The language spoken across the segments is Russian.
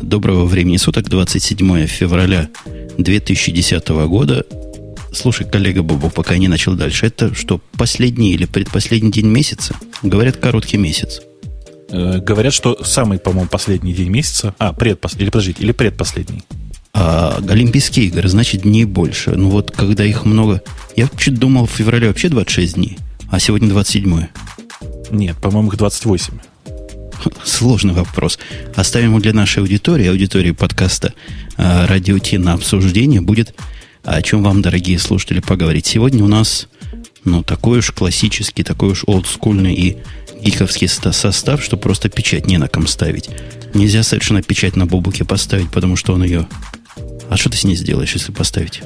Доброго времени суток, 27 февраля 2010 года. Слушай, коллега Бобу, пока не начал дальше. Это что, последний или предпоследний день месяца? Говорят, короткий месяц. Э, говорят, что самый, по-моему, последний день месяца. А, предпоследний. Или подождите, или предпоследний. А Олимпийские игры, значит, дней больше. Ну вот, когда их много... Я чуть думал, в феврале вообще 26 дней, а сегодня 27. Нет, по-моему, их 28. Сложный вопрос. Оставим его для нашей аудитории, аудитории подкаста э, «Радио Ти» на обсуждение. Будет о чем вам, дорогие слушатели, поговорить. Сегодня у нас ну, такой уж классический, такой уж олдскульный и гиковский состав, что просто печать не на ком ставить. Нельзя совершенно печать на бобуке поставить, потому что он ее... А что ты с ней сделаешь, если поставить?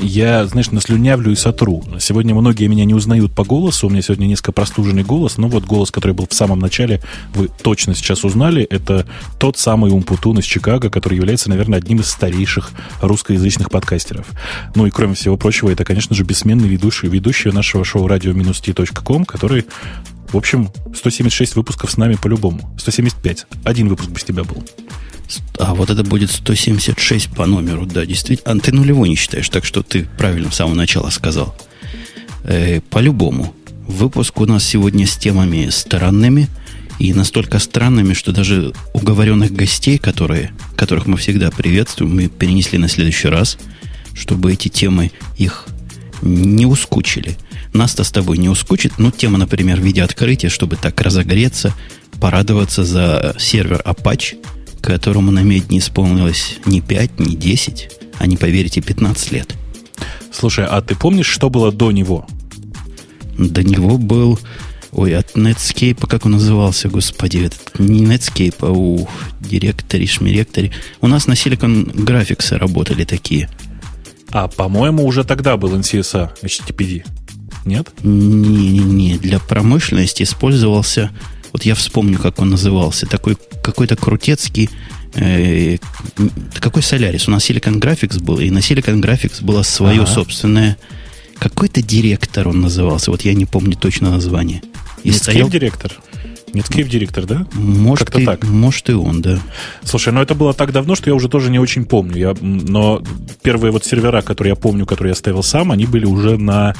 Я, знаешь, наслюнявлю и сотру. Сегодня многие меня не узнают по голосу. У меня сегодня несколько простуженный голос. Но вот голос, который был в самом начале, вы точно сейчас узнали. Это тот самый Умпутун из Чикаго, который является, наверное, одним из старейших русскоязычных подкастеров. Ну и кроме всего прочего, это, конечно же, бессменный ведущий, ведущий нашего шоу radio-t.com, который в общем, 176 выпусков с нами по-любому. 175. Один выпуск без тебя был. А вот это будет 176 по номеру, да, действительно. А ты нулевой не считаешь, так что ты правильно с самого начала сказал. Э, по-любому. Выпуск у нас сегодня с темами странными и настолько странными, что даже уговоренных гостей, которые, которых мы всегда приветствуем, мы перенесли на следующий раз, чтобы эти темы их не ускучили. Нас-то с тобой не ускучит, но тема, например, в виде открытия, чтобы так разогреться, порадоваться за сервер Apache – которому на медь не исполнилось ни 5, ни 10, а не поверите, 15 лет. Слушай, а ты помнишь, что было до него? До него был... Ой, от Netscape, как он назывался, господи, этот, не Netscape, а у директори, шмиректори. У нас на Silicon Graphics работали такие. А, по-моему, уже тогда был NCSA HTTPD. Нет? Не-не-не, для промышленности использовался вот я вспомню, как он назывался. Такой какой-то крутецкий э, какой Солярис? У нас Silicon Graphics был, и на Silicon Graphics было свое ага. собственное. Какой-то директор он назывался, вот я не помню точно название. И Netscape стоял... директор? Netscape директор, да? Может, и, так. может и он, да. Слушай, ну это было так давно, что я уже тоже не очень помню. Я, но первые вот сервера, которые я помню, которые я ставил сам, они были уже на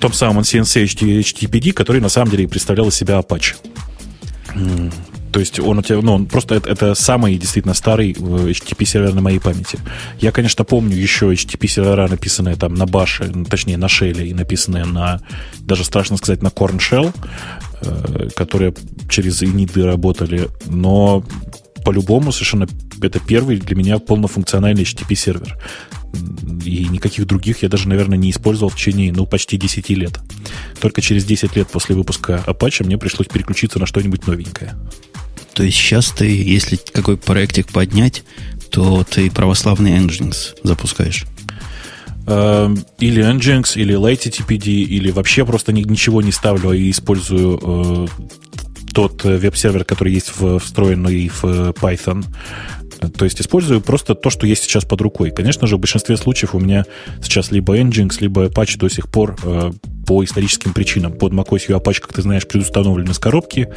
том самом CNC HTTPD, который на самом деле представлял из себя Apache. То есть он у тебя, ну, он просто это, это самый действительно старый HTTP сервер на моей памяти. Я, конечно, помню еще HTTP сервера, написанные там на баше, ну, точнее на шеле и написанные на, даже страшно сказать, на Corn Shell, э, которые через иниды работали, но по-любому совершенно это первый для меня полнофункциональный HTTP сервер и никаких других я даже, наверное, не использовал в течение, ну, почти 10 лет. Только через 10 лет после выпуска Apache мне пришлось переключиться на что-нибудь новенькое. То есть сейчас ты, если какой проектик поднять, то ты православный Nginx запускаешь? Эм, или Nginx, или LightTPD, или вообще просто ничего не ставлю и использую э, тот веб-сервер, который есть встроенный в Python. То есть использую просто то, что есть сейчас под рукой. Конечно же, в большинстве случаев у меня сейчас либо Nginx, либо Apache до сих пор э, по историческим причинам. Под macOS и Apache, как ты знаешь, предустановлены с коробки.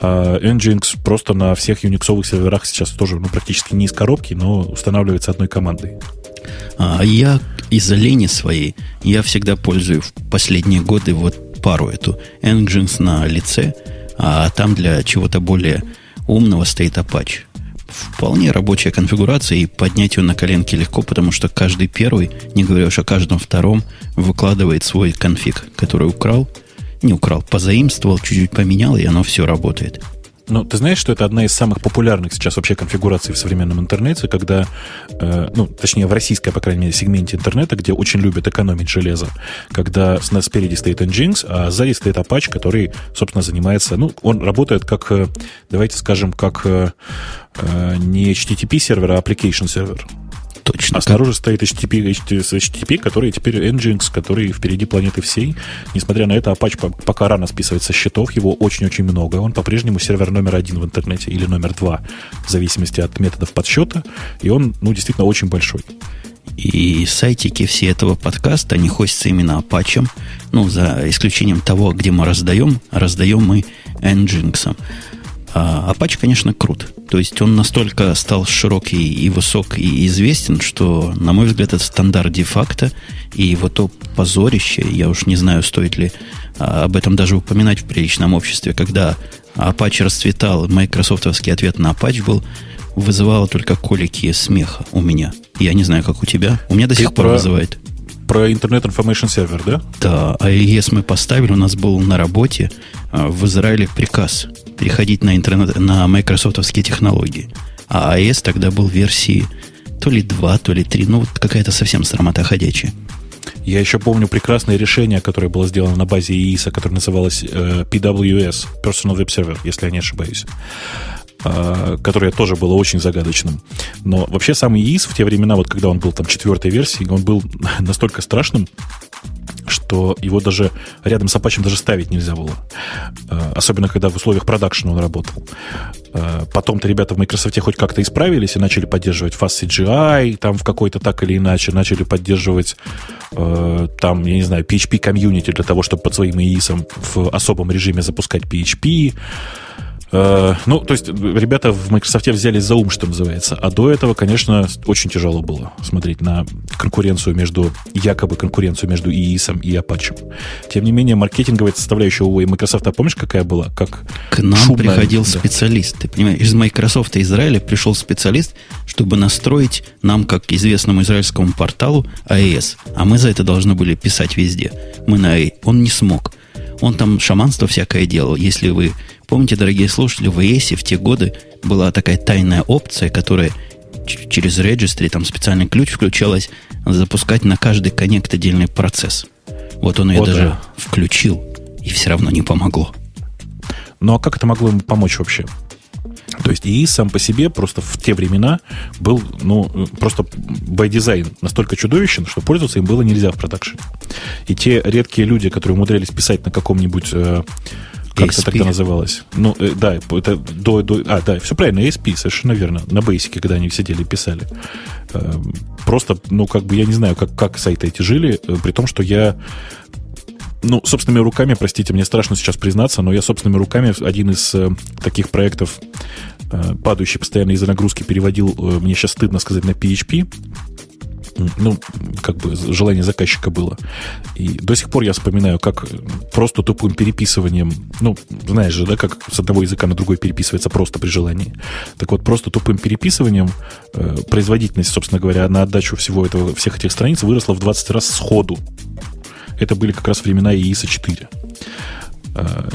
А Nginx просто на всех юниксовых серверах сейчас тоже ну, практически не из коробки, но устанавливается одной командой. А я из-за лени своей, я всегда пользую в последние годы вот пару эту. Nginx на лице, а там для чего-то более умного стоит Apache вполне рабочая конфигурация, и поднять ее на коленке легко, потому что каждый первый, не говоря уж о каждом втором, выкладывает свой конфиг, который украл, не украл, позаимствовал, чуть-чуть поменял, и оно все работает. Ну, ты знаешь, что это одна из самых популярных сейчас вообще конфигураций в современном интернете, когда, э, ну, точнее, в российской, по крайней мере, сегменте интернета, где очень любят экономить железо, когда с нас спереди стоит Nginx, а сзади стоит Apache, который, собственно, занимается, ну, он работает как, э, давайте скажем, как э, э не HTTP сервер, а application сервер. Точно. А снаружи стоит HTTP, HTTP, который теперь Nginx, который впереди планеты всей. Несмотря на это, Apache пока рано списывает со счетов, его очень-очень много. Он по-прежнему сервер номер один в интернете или номер два, в зависимости от методов подсчета. И он, ну, действительно очень большой. И сайтики все этого подкаста, они хостятся именно Apache. Ну, за исключением того, где мы раздаем, раздаем мы Nginx. А Apache, конечно, крут. То есть он настолько стал широкий и высок и известен, что, на мой взгляд, это стандарт де-факто. И его то позорище, я уж не знаю, стоит ли а, об этом даже упоминать в приличном обществе, когда Apache расцветал, майкрософтовский ответ на Apache был, вызывало только колики смеха у меня. Я не знаю, как у тебя. У меня до сих пор вызывает. Про Internet Information Server, да? Да, а AES мы поставили, у нас был на работе а, в Израиле приказ переходить на, интернет, на майкрософтовские технологии. А AES тогда был версии то ли 2, то ли 3, ну вот какая-то совсем срамота ходячая. Я еще помню прекрасное решение, которое было сделано на базе EIS, которое называлось э, PWS, Personal Web Server, если я не ошибаюсь. А, которое тоже было очень загадочным. Но вообще сам ИИС в те времена, вот когда он был там четвертой версии, он был настолько страшным, что его даже рядом с Apache даже ставить нельзя было. А, особенно, когда в условиях продакшена он работал. А, потом-то ребята в Microsoft хоть как-то исправились и начали поддерживать FastCGI, там в какой-то так или иначе, начали поддерживать там, я не знаю, PHP комьюнити для того, чтобы под своим ИИСом в особом режиме запускать PHP. Э, ну, то есть ребята в Microsoft взялись за ум, что называется. А до этого, конечно, очень тяжело было смотреть на конкуренцию между, якобы конкуренцию между ИИСом и Apache. Тем не менее, маркетинговая составляющая у Microsoft, а помнишь, какая была? Как К нам шумная, приходил да. специалист. Ты понимаешь, из Microsoft Израиля пришел специалист, чтобы настроить нам, как известному израильскому порталу, AES. А мы за это должны были писать везде. Мы на A. Он не смог. Он там шаманство всякое делал. Если вы Помните, дорогие слушатели, в ES в те годы была такая тайная опция, которая через registry, там специальный ключ включалась, запускать на каждый коннект отдельный процесс. Вот он ее О, даже да. включил, и все равно не помогло. Ну а как это могло ему помочь вообще? То есть ИИ сам по себе просто в те времена был, ну, просто by design настолько чудовищен, что пользоваться им было нельзя в продакшене. И те редкие люди, которые умудрялись писать на каком-нибудь э, как это тогда называлось? Ну, э, да, это до, до... А, да, все правильно, ASP, совершенно верно. На Basic, когда они сидели и писали. Э, просто, ну, как бы, я не знаю, как, как сайты эти жили, э, при том, что я ну, собственными руками, простите, мне страшно сейчас признаться, но я собственными руками один из э, таких проектов, э, падающий постоянно из-за нагрузки, переводил, э, мне сейчас стыдно сказать, на PHP ну, как бы желание заказчика было. И до сих пор я вспоминаю, как просто тупым переписыванием, ну, знаешь же, да, как с одного языка на другой переписывается просто при желании. Так вот, просто тупым переписыванием э, производительность, собственно говоря, на отдачу всего этого, всех этих страниц выросла в 20 раз сходу. Это были как раз времена ИИСа 4. Э,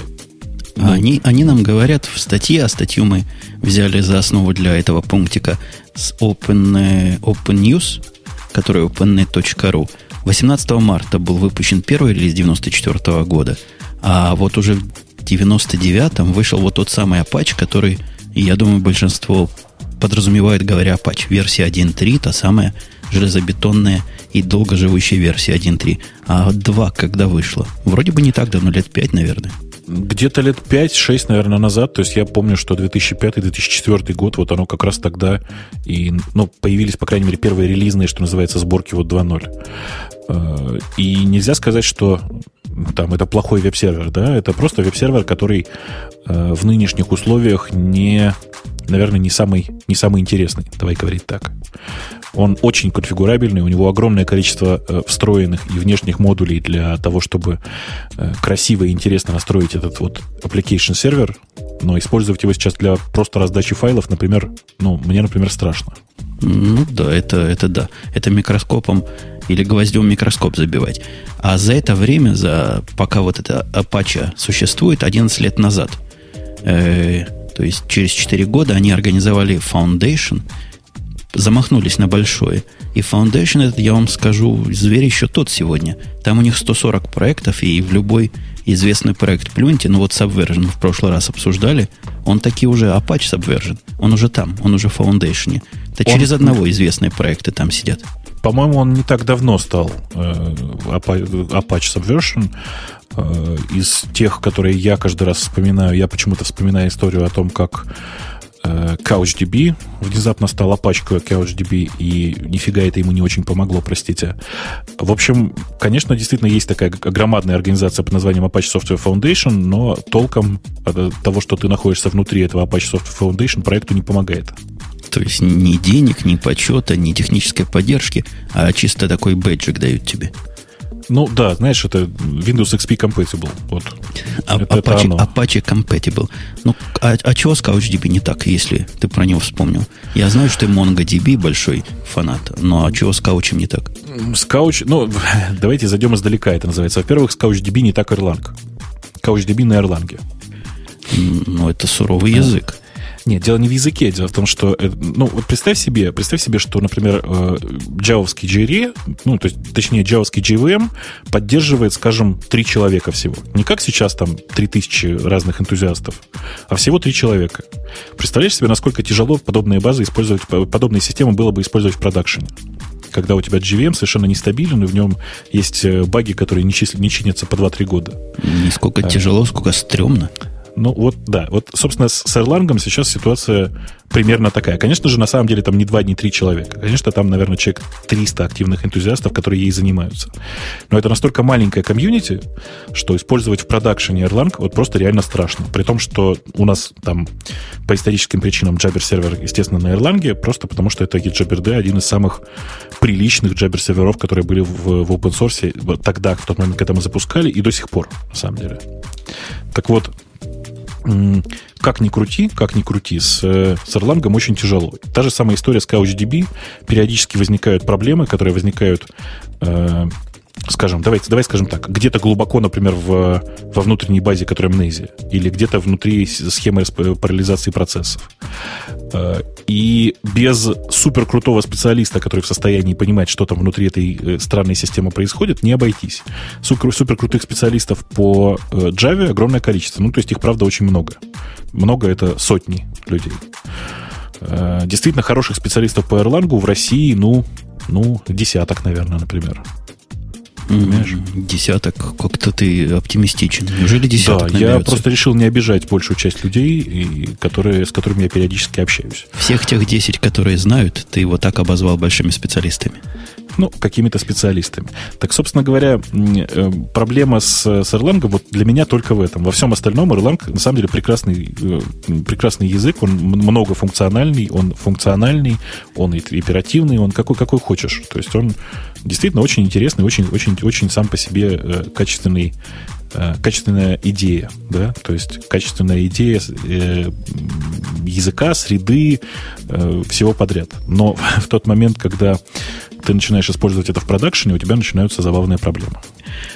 ну, они, они нам говорят в статье, а статью мы взяли за основу для этого пунктика с Open, э, Open News, который opennet.ru. 18 марта был выпущен первый релиз 94 года, а вот уже в 99-м вышел вот тот самый Apache, который, я думаю, большинство подразумевает, говоря Apache, версия 1.3, та самая железобетонная и долгоживущая версия 1.3. А 2 когда вышла? Вроде бы не так давно, лет 5, наверное где-то лет 5-6, наверное, назад, то есть я помню, что 2005-2004 год, вот оно как раз тогда, и, ну, появились, по крайней мере, первые релизные, что называется, сборки вот 2.0. Э, и нельзя сказать, что там это плохой веб-сервер, да, это просто веб-сервер, который э, в нынешних условиях не, наверное, не самый, не самый интересный, давай говорить так. Он очень конфигурабельный, у него огромное количество э, встроенных и внешних модулей для того, чтобы э, красиво и интересно настроить этот вот application сервер, но использовать его сейчас для просто раздачи файлов, например, ну, мне, например, страшно. Ну да, это, это да. Это микроскопом или гвоздем микроскоп забивать. А за это время, за, пока вот эта Apache существует, 11 лет назад, э, то есть через 4 года они организовали Foundation – замахнулись на большое. И Foundation, этот, я вам скажу, зверь еще тот сегодня. Там у них 140 проектов, и в любой известный проект плюньте, ну вот Subversion в прошлый раз обсуждали, он таки уже Apache Subversion, он уже там, он уже в Foundation. Это он... через одного известные проекты там сидят. По-моему, он не так давно стал э, Apache Subversion. Э, из тех, которые я каждый раз вспоминаю, я почему-то вспоминаю историю о том, как Э, CouchDB внезапно стал опачкой CouchDB, и нифига это ему не очень помогло, простите. В общем, конечно, действительно есть такая громадная организация под названием Apache Software Foundation, но толком от того, что ты находишься внутри этого Apache Software Foundation, проекту не помогает. То есть ни денег, ни почета, ни технической поддержки, а чисто такой бэджик дают тебе. Ну да, знаешь, это Windows XP compatible. Вот. А, это, Apache, это Apache compatible. Ну, а, а чего с CouchDB не так, если ты про него вспомнил? Я знаю, что ты MongoDB большой фанат, но а чего с Couch не так? С Couch, ну, давайте зайдем издалека, это называется. Во-первых, с CouchDB не так Erlang. CouchDB на Erlang. Ну, это суровый язык. Нет, дело не в языке, дело в том, что, э, ну, вот представь себе, представь себе, что, например, джавовский э, JRE, ну, то есть, точнее, джавовский JVM поддерживает, скажем, три человека всего. Не как сейчас там 3000 разных энтузиастов, а всего три человека. Представляешь себе, насколько тяжело подобные базы использовать, подобные системы было бы использовать в продакшене? когда у тебя GVM совершенно нестабилен, и в нем есть э, баги, которые не, числят, не чинятся по 2-3 года. Не сколько а, тяжело, сколько стрёмно. Ну вот, да. Вот, собственно, с, с Erlang сейчас ситуация примерно такая. Конечно же, на самом деле там не два, не три человека. Конечно, там, наверное, человек 300 активных энтузиастов, которые ей занимаются. Но это настолько маленькая комьюнити, что использовать в продакшене Erlang вот просто реально страшно. При том, что у нас там по историческим причинам Jabber сервер, естественно, на Erlang, просто потому что это JabberD один из самых приличных Jabber серверов, которые были в, в open source тогда, в тот момент, когда мы запускали, и до сих пор, на самом деле. Так вот, как ни крути, как ни крути, с, с Erlang очень тяжело. Та же самая история с CouchDB. Периодически возникают проблемы, которые возникают э, скажем, давайте, давай скажем так, где-то глубоко, например, в, во внутренней базе, которая амнезия, или где-то внутри схемы парализации процессов. Э, и без супер крутого специалиста, который в состоянии понимать, что там внутри этой э, странной системы происходит, не обойтись. Супер, супер специалистов по э, Java огромное количество. Ну, то есть их, правда, очень много. Много это сотни людей. Действительно хороших специалистов по Erlang в России, ну, ну, десяток, наверное, например. Понимаешь? Десяток, как-то ты оптимистичен. Неужели десяток Да, я просто решил не обижать большую часть людей, и которые, с которыми я периодически общаюсь. Всех тех десять, которые знают, ты его так обозвал большими специалистами ну, какими-то специалистами. Так, собственно говоря, э, проблема с, с Erlang вот для меня только в этом. Во всем остальном Erlang, на самом деле, прекрасный, э, прекрасный язык, он многофункциональный, он функциональный, он оперативный, он какой, какой хочешь. То есть он действительно очень интересный, очень, очень, очень сам по себе э, качественный качественная идея, да, то есть качественная идея э, языка, среды, э, всего подряд. Но в тот момент, когда ты начинаешь использовать это в продакшене, у тебя начинаются забавные проблемы.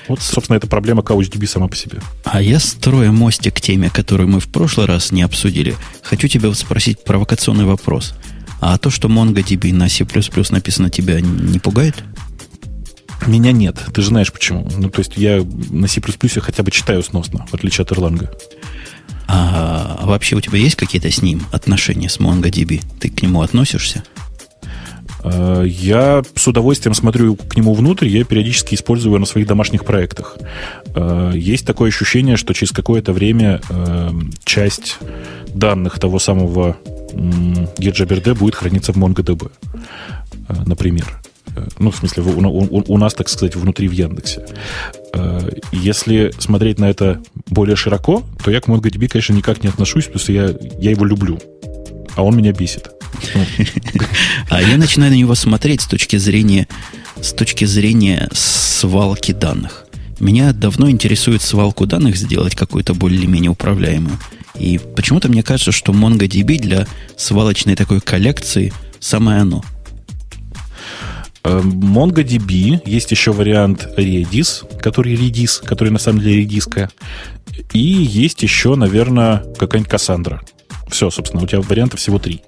Вот, собственно, это проблема CouchDB сама по себе. А я, строя мостик к теме, которую мы в прошлый раз не обсудили, хочу тебя спросить провокационный вопрос. А то, что MongoDB на C++ написано, тебя не пугает? Меня нет. Ты же знаешь почему. Ну, то есть я на C++ хотя бы читаю сносно, в отличие от Erlang. А вообще у тебя есть какие-то с ним отношения с MongoDB? Ты к нему относишься? Э, я с удовольствием смотрю к нему внутрь, я периодически использую его на своих домашних проектах. Э, есть такое ощущение, что через какое-то время э, часть данных того самого GetJabberD будет храниться в MongoDB, например. Ну, в смысле, у, у, у нас, так сказать, внутри в Яндексе. Если смотреть на это более широко, то я к MongoDB, конечно, никак не отношусь, потому что я, я его люблю, а он меня бесит. А я начинаю на него смотреть с точки зрения, с точки зрения свалки данных. Меня давно интересует свалку данных сделать какую-то более-менее управляемую. И почему-то мне кажется, что MongoDB для свалочной такой коллекции самое оно. Эм, MongoDB, есть еще вариант Redis, который Redis, который на самом деле редиска. И есть еще, наверное, какая-нибудь Cassandra. Все, собственно, у тебя вариантов всего три.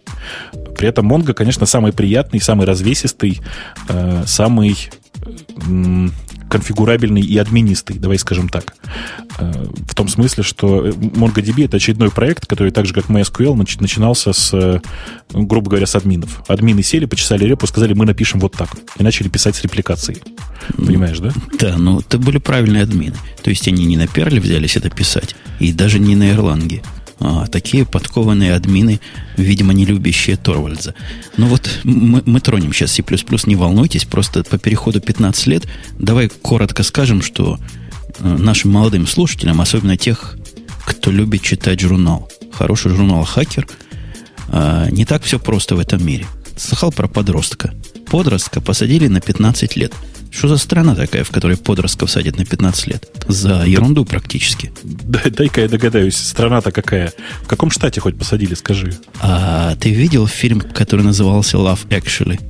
При этом Mongo, конечно, самый приятный, самый развесистый, э, самый конфигурабельный и администый, давай скажем так. Э, в том смысле, что MongoDB — это очередной проект, который так же, как MySQL, нач- начинался с, э, грубо говоря, с админов. Админы сели, почесали репу, сказали, мы напишем вот так. И начали писать с репликацией. Понимаешь, да? Да, ну это были правильные админы. То есть они не на Перле взялись это писать, и даже не на Erlang а, такие подкованные админы, видимо, не любящие Торвальдза. Ну вот мы, мы тронем сейчас C++, не волнуйтесь, просто по переходу 15 лет давай коротко скажем, что э, нашим молодым слушателям, особенно тех, кто любит читать журнал, хороший журнал «Хакер», э, не так все просто в этом мире. Слыхал про подростка. Подростка посадили на 15 лет – что за страна такая, в которой подростков садят на 15 лет? За ерунду практически. Дай-ка я догадаюсь, страна-то какая? В каком штате хоть посадили, скажи? А ты видел фильм, который назывался Love Actually?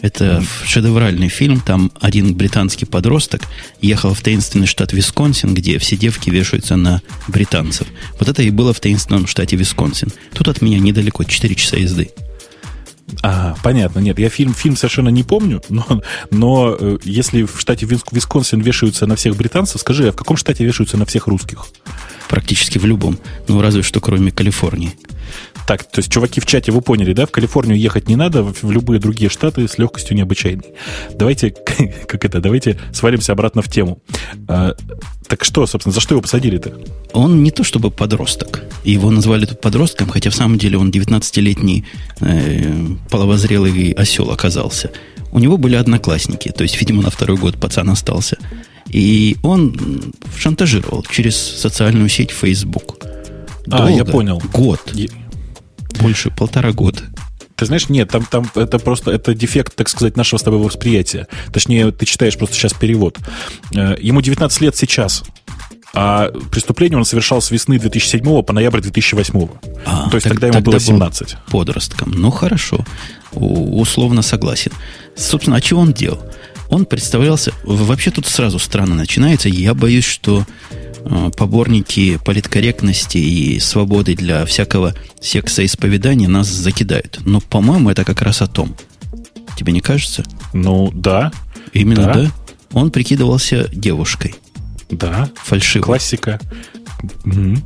Это шедевральный фильм. Там один британский подросток ехал в таинственный штат Висконсин, где все девки вешаются на британцев. Вот это и было в таинственном штате Висконсин. Тут от меня недалеко, 4 часа езды. А, понятно. Нет, я фильм, фильм совершенно не помню, но, но э, если в штате Висконсин вешаются на всех британцев, скажи, а в каком штате вешаются на всех русских? Практически в любом. Ну, разве что кроме Калифорнии. Так, то есть, чуваки в чате, вы поняли, да? В Калифорнию ехать не надо, в, любые другие штаты с легкостью необычайной. Давайте, как это, давайте свалимся обратно в тему. А, так что, собственно, за что его посадили-то? Он не то чтобы подросток. Его назвали тут подростком, хотя в самом деле он 19-летний э, половозрелый осел оказался. У него были одноклассники, то есть, видимо, на второй год пацан остался. И он шантажировал через социальную сеть Facebook. Долго, а, я понял. Год. Больше полтора года. Ты знаешь, нет, там, там это просто это дефект, так сказать, нашего с тобой восприятия. Точнее, ты читаешь просто сейчас перевод. Э, ему 19 лет сейчас. А преступление он совершал с весны 2007 по ноябрь 2008. А, То есть так, тогда ему тогда было 17. Подростком. Ну, хорошо. У, условно согласен. Собственно, а чего он делал? Он представлялся... Вообще тут сразу странно начинается. Я боюсь, что поборники политкорректности и свободы для всякого секса исповедания нас закидают. Но, по-моему, это как раз о том. Тебе не кажется? Ну, да. Именно, да? да? Он прикидывался девушкой. Да. Фальшиво. Классика. Угу.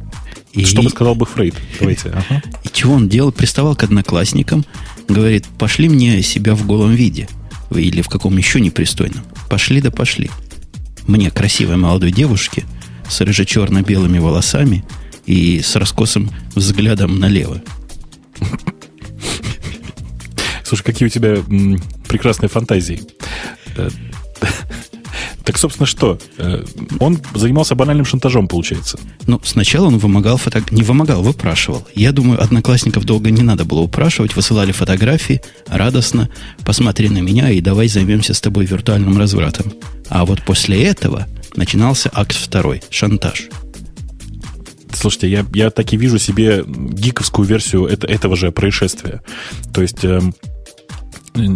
И, Что бы сказал бы Фрейд? Давайте. Ага. И чего он делал? Приставал к одноклассникам, говорит, пошли мне себя в голом виде. Или в каком еще непристойном. Пошли да пошли. Мне, красивой молодой девушке – с рыже-черно-белыми волосами и с раскосым взглядом налево. Слушай, какие у тебя прекрасные фантазии. Э, так, собственно, что? Э, он занимался банальным шантажом, получается. Ну, сначала он вымогал фото... Не вымогал, выпрашивал. Я думаю, одноклассников долго не надо было упрашивать. Высылали фотографии радостно. Посмотри на меня и давай займемся с тобой виртуальным развратом. А вот после этого начинался акт второй – шантаж. Слушайте, я, я так и вижу себе гиковскую версию это, этого же происшествия. То есть э,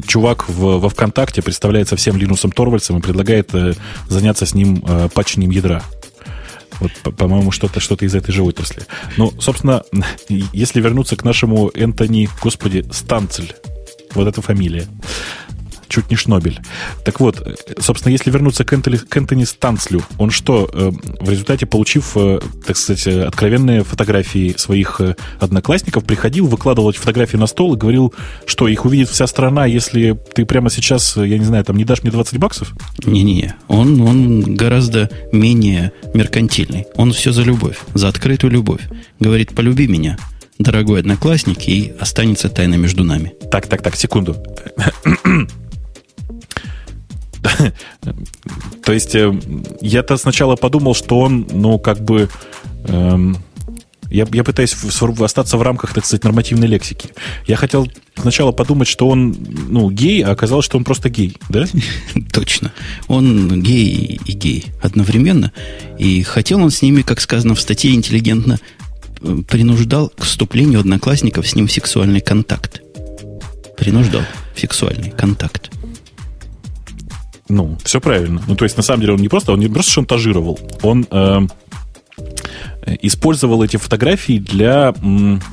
чувак в, во ВКонтакте представляется всем Линусом Торвальцем и предлагает э, заняться с ним э, патчением ядра. Вот, по-моему, что-то что из этой же отрасли. Ну, собственно, если вернуться к нашему Энтони, господи, Станцель, вот эта фамилия чуть не Шнобель. Так вот, собственно, если вернуться к Энтони, к Энтони Станцлю, он что, э, в результате, получив, э, так сказать, откровенные фотографии своих э, одноклассников, приходил, выкладывал эти фотографии на стол и говорил, что их увидит вся страна, если ты прямо сейчас, я не знаю, там не дашь мне 20 баксов? Не-не, он, он гораздо менее меркантильный. Он все за любовь, за открытую любовь. Говорит, полюби меня, дорогой одноклассник, и останется тайна между нами. Так, так, так, секунду. То есть э, я-то сначала подумал, что он, ну, как бы... Эм, я, я пытаюсь остаться в рамках, так сказать, нормативной лексики. Я хотел сначала подумать, что он, ну, гей, а оказалось, что он просто гей, да? Точно. Он гей и гей одновременно. И хотел он с ними, как сказано в статье, интеллигентно э, принуждал к вступлению одноклассников с ним в сексуальный контакт. Принуждал в сексуальный контакт. Ну, все правильно. Ну, то есть, на самом деле, он не просто, он не просто шантажировал, он э, использовал эти фотографии для,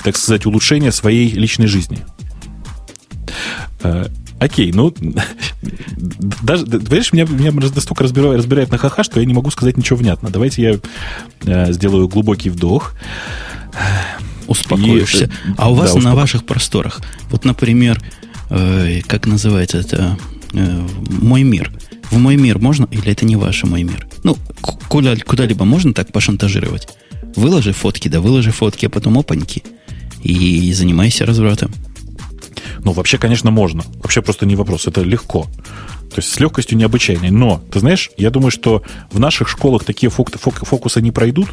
так сказать, улучшения своей личной жизни. Э, окей, ну, даже, понимаешь, меня, меня настолько разбирает, разбирает на ха-ха, что я не могу сказать ничего внятно. Давайте я э, сделаю глубокий вдох. Успокоишься. И, а у вас да, на ваших просторах, вот, например, э, как называется это, э, «Мой мир», в мой мир можно, или это не ваш мой мир? Ну, куда, куда-либо можно так пошантажировать? Выложи фотки, да выложи фотки, а потом опаньки. И занимайся развратом. Ну, вообще, конечно, можно. Вообще просто не вопрос. Это легко. То есть с легкостью необычайной. Но, ты знаешь, я думаю, что в наших школах такие фокусы не пройдут.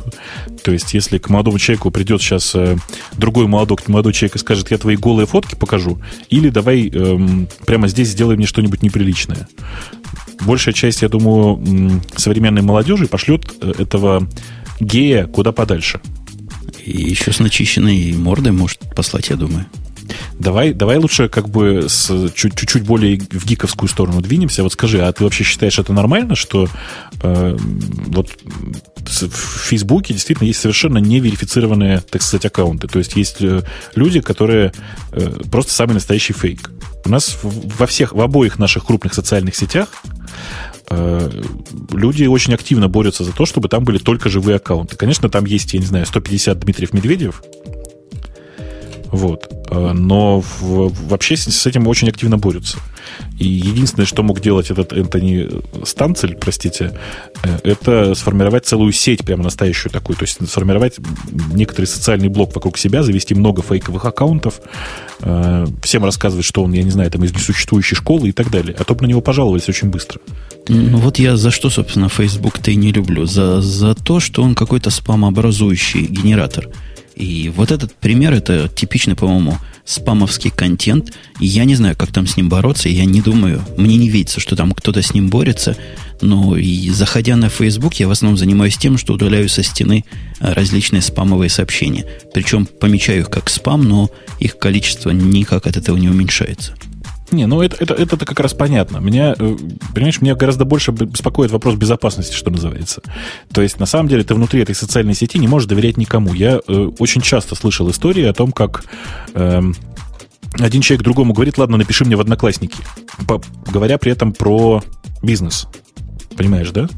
То есть, если к молодому человеку придет сейчас э, другой молодой, молодой человек и скажет, я твои голые фотки покажу, или давай эм, прямо здесь сделай мне что-нибудь неприличное. Большая часть, я думаю, современной молодежи пошлет э, этого гея куда подальше. И еще с начищенной мордой может послать, я думаю. Давай, давай лучше как бы с чуть-чуть более в гиковскую сторону двинемся. Вот скажи, а ты вообще считаешь это нормально, что э, вот в Фейсбуке действительно есть совершенно неверифицированные, так сказать, аккаунты. То есть есть э, люди, которые э, просто самый настоящий фейк. У нас во всех, в обоих наших крупных социальных сетях э, люди очень активно борются за то, чтобы там были только живые аккаунты. Конечно, там есть, я не знаю, 150 Дмитриев Медведев, вот. Э, но вообще с этим очень активно борются. И единственное, что мог делать этот Энтони Станцель, простите, э, это сформировать целую сеть, прямо настоящую такую. То есть сформировать некоторый социальный блок вокруг себя, завести много фейковых аккаунтов, э, всем рассказывать, что он, я не знаю, там из несуществующей школы и так далее. А то бы на него пожаловались очень быстро. Ну вот я за что, собственно, Facebook-то и не люблю. За, за то, что он какой-то спамообразующий генератор. И вот этот пример, это типичный, по-моему, спамовский контент. Я не знаю, как там с ним бороться. Я не думаю, мне не видится, что там кто-то с ним борется. Но и заходя на Facebook, я в основном занимаюсь тем, что удаляю со стены а, различные спамовые сообщения. Причем помечаю их как спам, но их количество никак от этого не уменьшается. Не, ну это, это, это как раз понятно. Меня, э, понимаешь, меня гораздо больше беспокоит вопрос безопасности, что называется. То есть, на самом деле, ты внутри этой социальной сети не можешь доверять никому. Я э, очень часто слышал истории о том, как э, один человек другому говорит, ладно, напиши мне в Одноклассники, говоря при этом про бизнес. Понимаешь, да?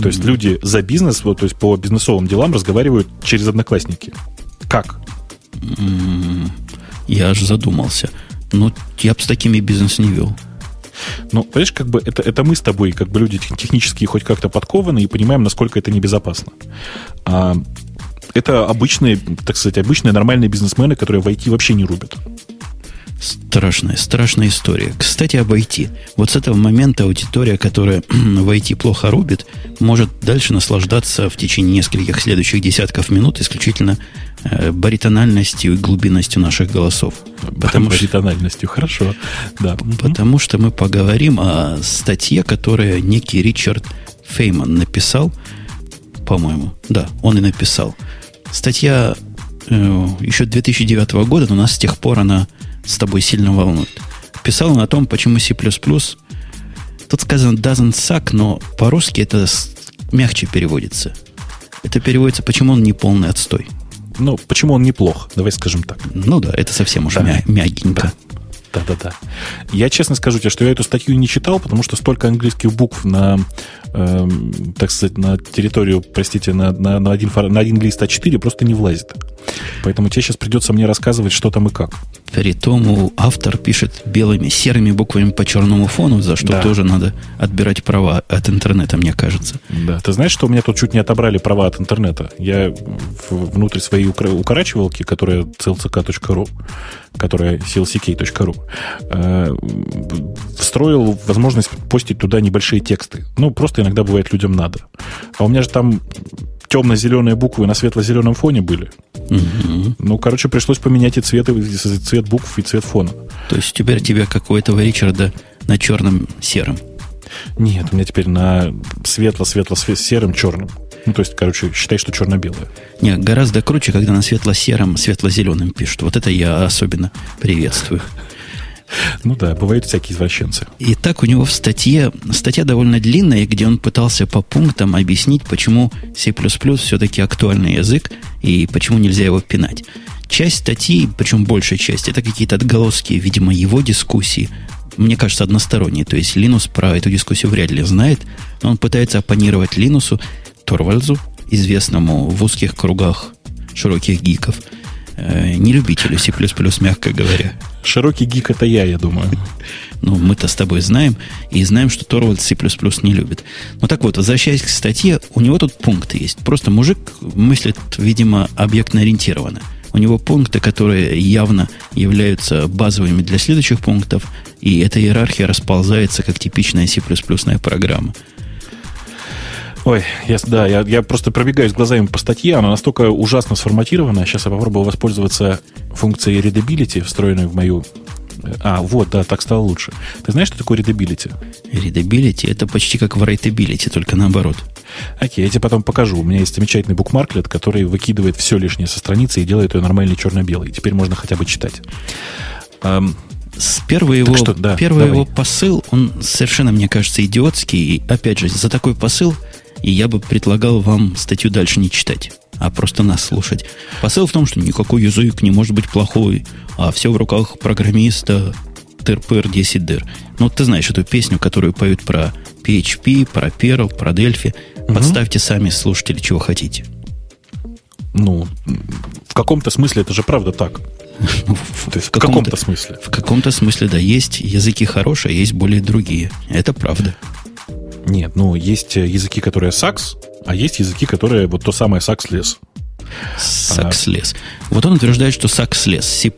То есть люди за бизнес, вот, то есть по бизнесовым делам разговаривают через Одноклассники. Как? Я аж задумался. Ну, я бы с такими бизнес не вел. Ну, понимаешь, как бы это, это мы с тобой, как бы люди технически хоть как-то подкованы и понимаем, насколько это небезопасно. А это обычные, так сказать, обычные нормальные бизнесмены, которые в IT вообще не рубят. Страшная, страшная история. Кстати, об IT. Вот с этого момента аудитория, которая в IT плохо рубит, может дальше наслаждаться в течение нескольких следующих десятков минут исключительно э, баритональностью и глубинностью наших голосов. Потому баритональностью, что, хорошо. Да. Потому что мы поговорим о статье, которую некий Ричард Фейман написал, по-моему. Да, он и написал. Статья э, еще 2009 года, но у нас с тех пор она с тобой сильно волнует. Писал он о том, почему C++, тут сказано doesn't suck, но по-русски это мягче переводится. Это переводится, почему он не полный отстой. Ну, почему он неплох, давай скажем так. Ну да, это совсем уж да. мя- мягенько. Да. Да-да-да. Я честно скажу тебе, что я эту статью не читал, потому что столько английских букв на, э, так сказать, на территорию, простите, на, на, на, один, на один лист А4 просто не влазит. Поэтому тебе сейчас придется мне рассказывать, что там и как. При том автор пишет белыми, серыми буквами по черному фону, за что да. тоже надо отбирать права от интернета, мне кажется. Да. Ты знаешь, что у меня тут чуть не отобрали права от интернета? Я внутрь своей укорачивалки, которая clck.ru, которая clck.ru, э, встроил возможность постить туда небольшие тексты. Ну, просто иногда бывает людям надо. А у меня же там темно-зеленые буквы на светло-зеленом фоне были. Угу. Ну, короче, пришлось поменять и цвет, и цвет букв, и цвет фона. То есть теперь тебе, как у этого Ричарда, на черном сером? Нет, у меня теперь на светло-светло-серым черным. Ну, то есть, короче, считай, что черно-белое. Нет, гораздо круче, когда на светло-сером, светло-зеленым пишут. Вот это я особенно приветствую. Ну да, бывают всякие извращенцы. И так у него в статье, статья довольно длинная, где он пытался по пунктам объяснить, почему C++ все-таки актуальный язык и почему нельзя его пинать. Часть статьи, причем большая часть, это какие-то отголоски, видимо, его дискуссии, мне кажется, односторонние. То есть Линус про эту дискуссию вряд ли знает, но он пытается оппонировать Линусу, Торвальзу, известному в узких кругах широких гиков, не любителю C++, мягко говоря. Широкий гик это я, я думаю. Ну, мы-то с тобой знаем, и знаем, что Торвальд C++ не любит. Ну так вот, возвращаясь к статье, у него тут пункты есть. Просто мужик мыслит, видимо, объектно-ориентированно. У него пункты, которые явно являются базовыми для следующих пунктов, и эта иерархия расползается как типичная C++ программа. Ой, я, да, я, я просто пробегаюсь глазами по статье, она настолько ужасно сформатирована. Сейчас я попробую воспользоваться функцией readability, встроенной в мою... А, вот, да, так стало лучше. Ты знаешь, что такое readability? Readability это почти как writability, только наоборот. Окей, я тебе потом покажу. У меня есть замечательный букмарклет, который выкидывает все лишнее со страницы и делает ее нормальной черно-белой. Теперь можно хотя бы читать. С первый его, что, да, первый его посыл, он совершенно, мне кажется, идиотский. И опять же, за такой посыл и я бы предлагал вам статью дальше не читать, а просто нас слушать. Посыл в том, что никакой язык не может быть плохой, а все в руках программиста тыр-пыр 10 дыр. Ну, ты знаешь эту песню, которую поют про PHP, про Perl, про Delphi. Угу. Подставьте сами, слушатели, чего хотите. Ну, в каком-то смысле это же правда так. Ну, То есть в каком-то смысле. В каком-то смысле, да, есть языки хорошие, есть более другие. Это правда. Нет, ну, есть языки, которые сакс, а есть языки, которые вот то самое сакс-лес. Сакс-лес. Вот он утверждает, что сакс-лес C++,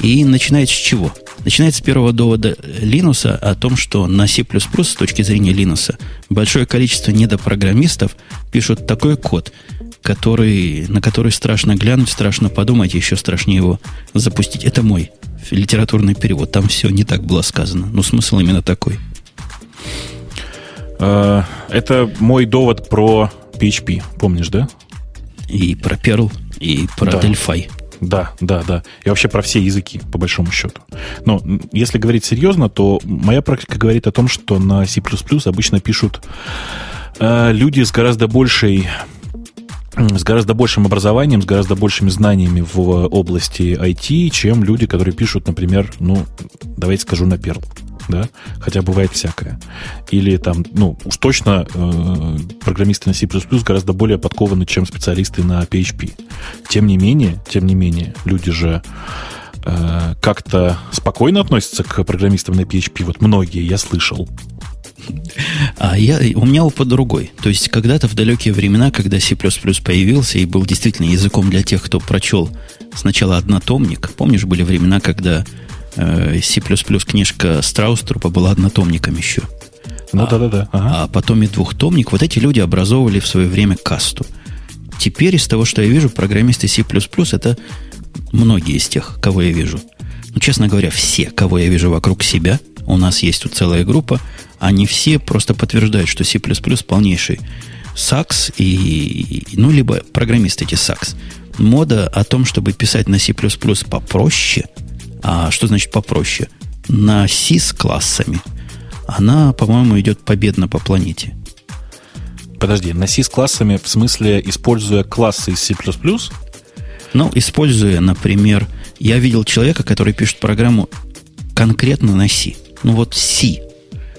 и начинает с чего? Начинает с первого довода Линуса о том, что на C++ с точки зрения Линуса большое количество недопрограммистов пишут такой код, который, на который страшно глянуть, страшно подумать, еще страшнее его запустить. Это мой литературный перевод. Там все не так было сказано. Но смысл именно такой. Э, это мой довод про PHP, помнишь, да? И про Perl, и про да. Delphi. Да, да, да. И вообще про все языки, по большому счету. Но если говорить серьезно, то моя практика говорит о том, что на C++ обычно пишут э, люди с гораздо большей с гораздо большим образованием, с гораздо большими знаниями в области IT, чем люди, которые пишут, например, ну, давайте скажу на Perl да, хотя бывает всякое. Или там, ну, уж точно э, программисты на C++ гораздо более подкованы, чем специалисты на PHP. Тем не менее, тем не менее, люди же э, как-то спокойно относятся к программистам на PHP. Вот многие, я слышал. А я, у меня опыт другой. То есть, когда-то в далекие времена, когда C++ появился и был действительно языком для тех, кто прочел сначала однотомник, помнишь, были времена, когда C++ книжка Страуструпа была однотомником еще. Ну да-да-да. Ага. А потом и двухтомник. Вот эти люди образовывали в свое время касту. Теперь из того, что я вижу, программисты C++ это многие из тех, кого я вижу. Ну, честно говоря, все, кого я вижу вокруг себя, у нас есть тут целая группа, они все просто подтверждают, что C++ полнейший сакс и, ну, либо программисты эти сакс. Мода о том, чтобы писать на C++ попроще – а что значит попроще? На C с классами. Она, по-моему, идет победно по планете. Подожди, на C с классами в смысле используя классы из C++? Ну, используя, например, я видел человека, который пишет программу конкретно на C. Ну вот C.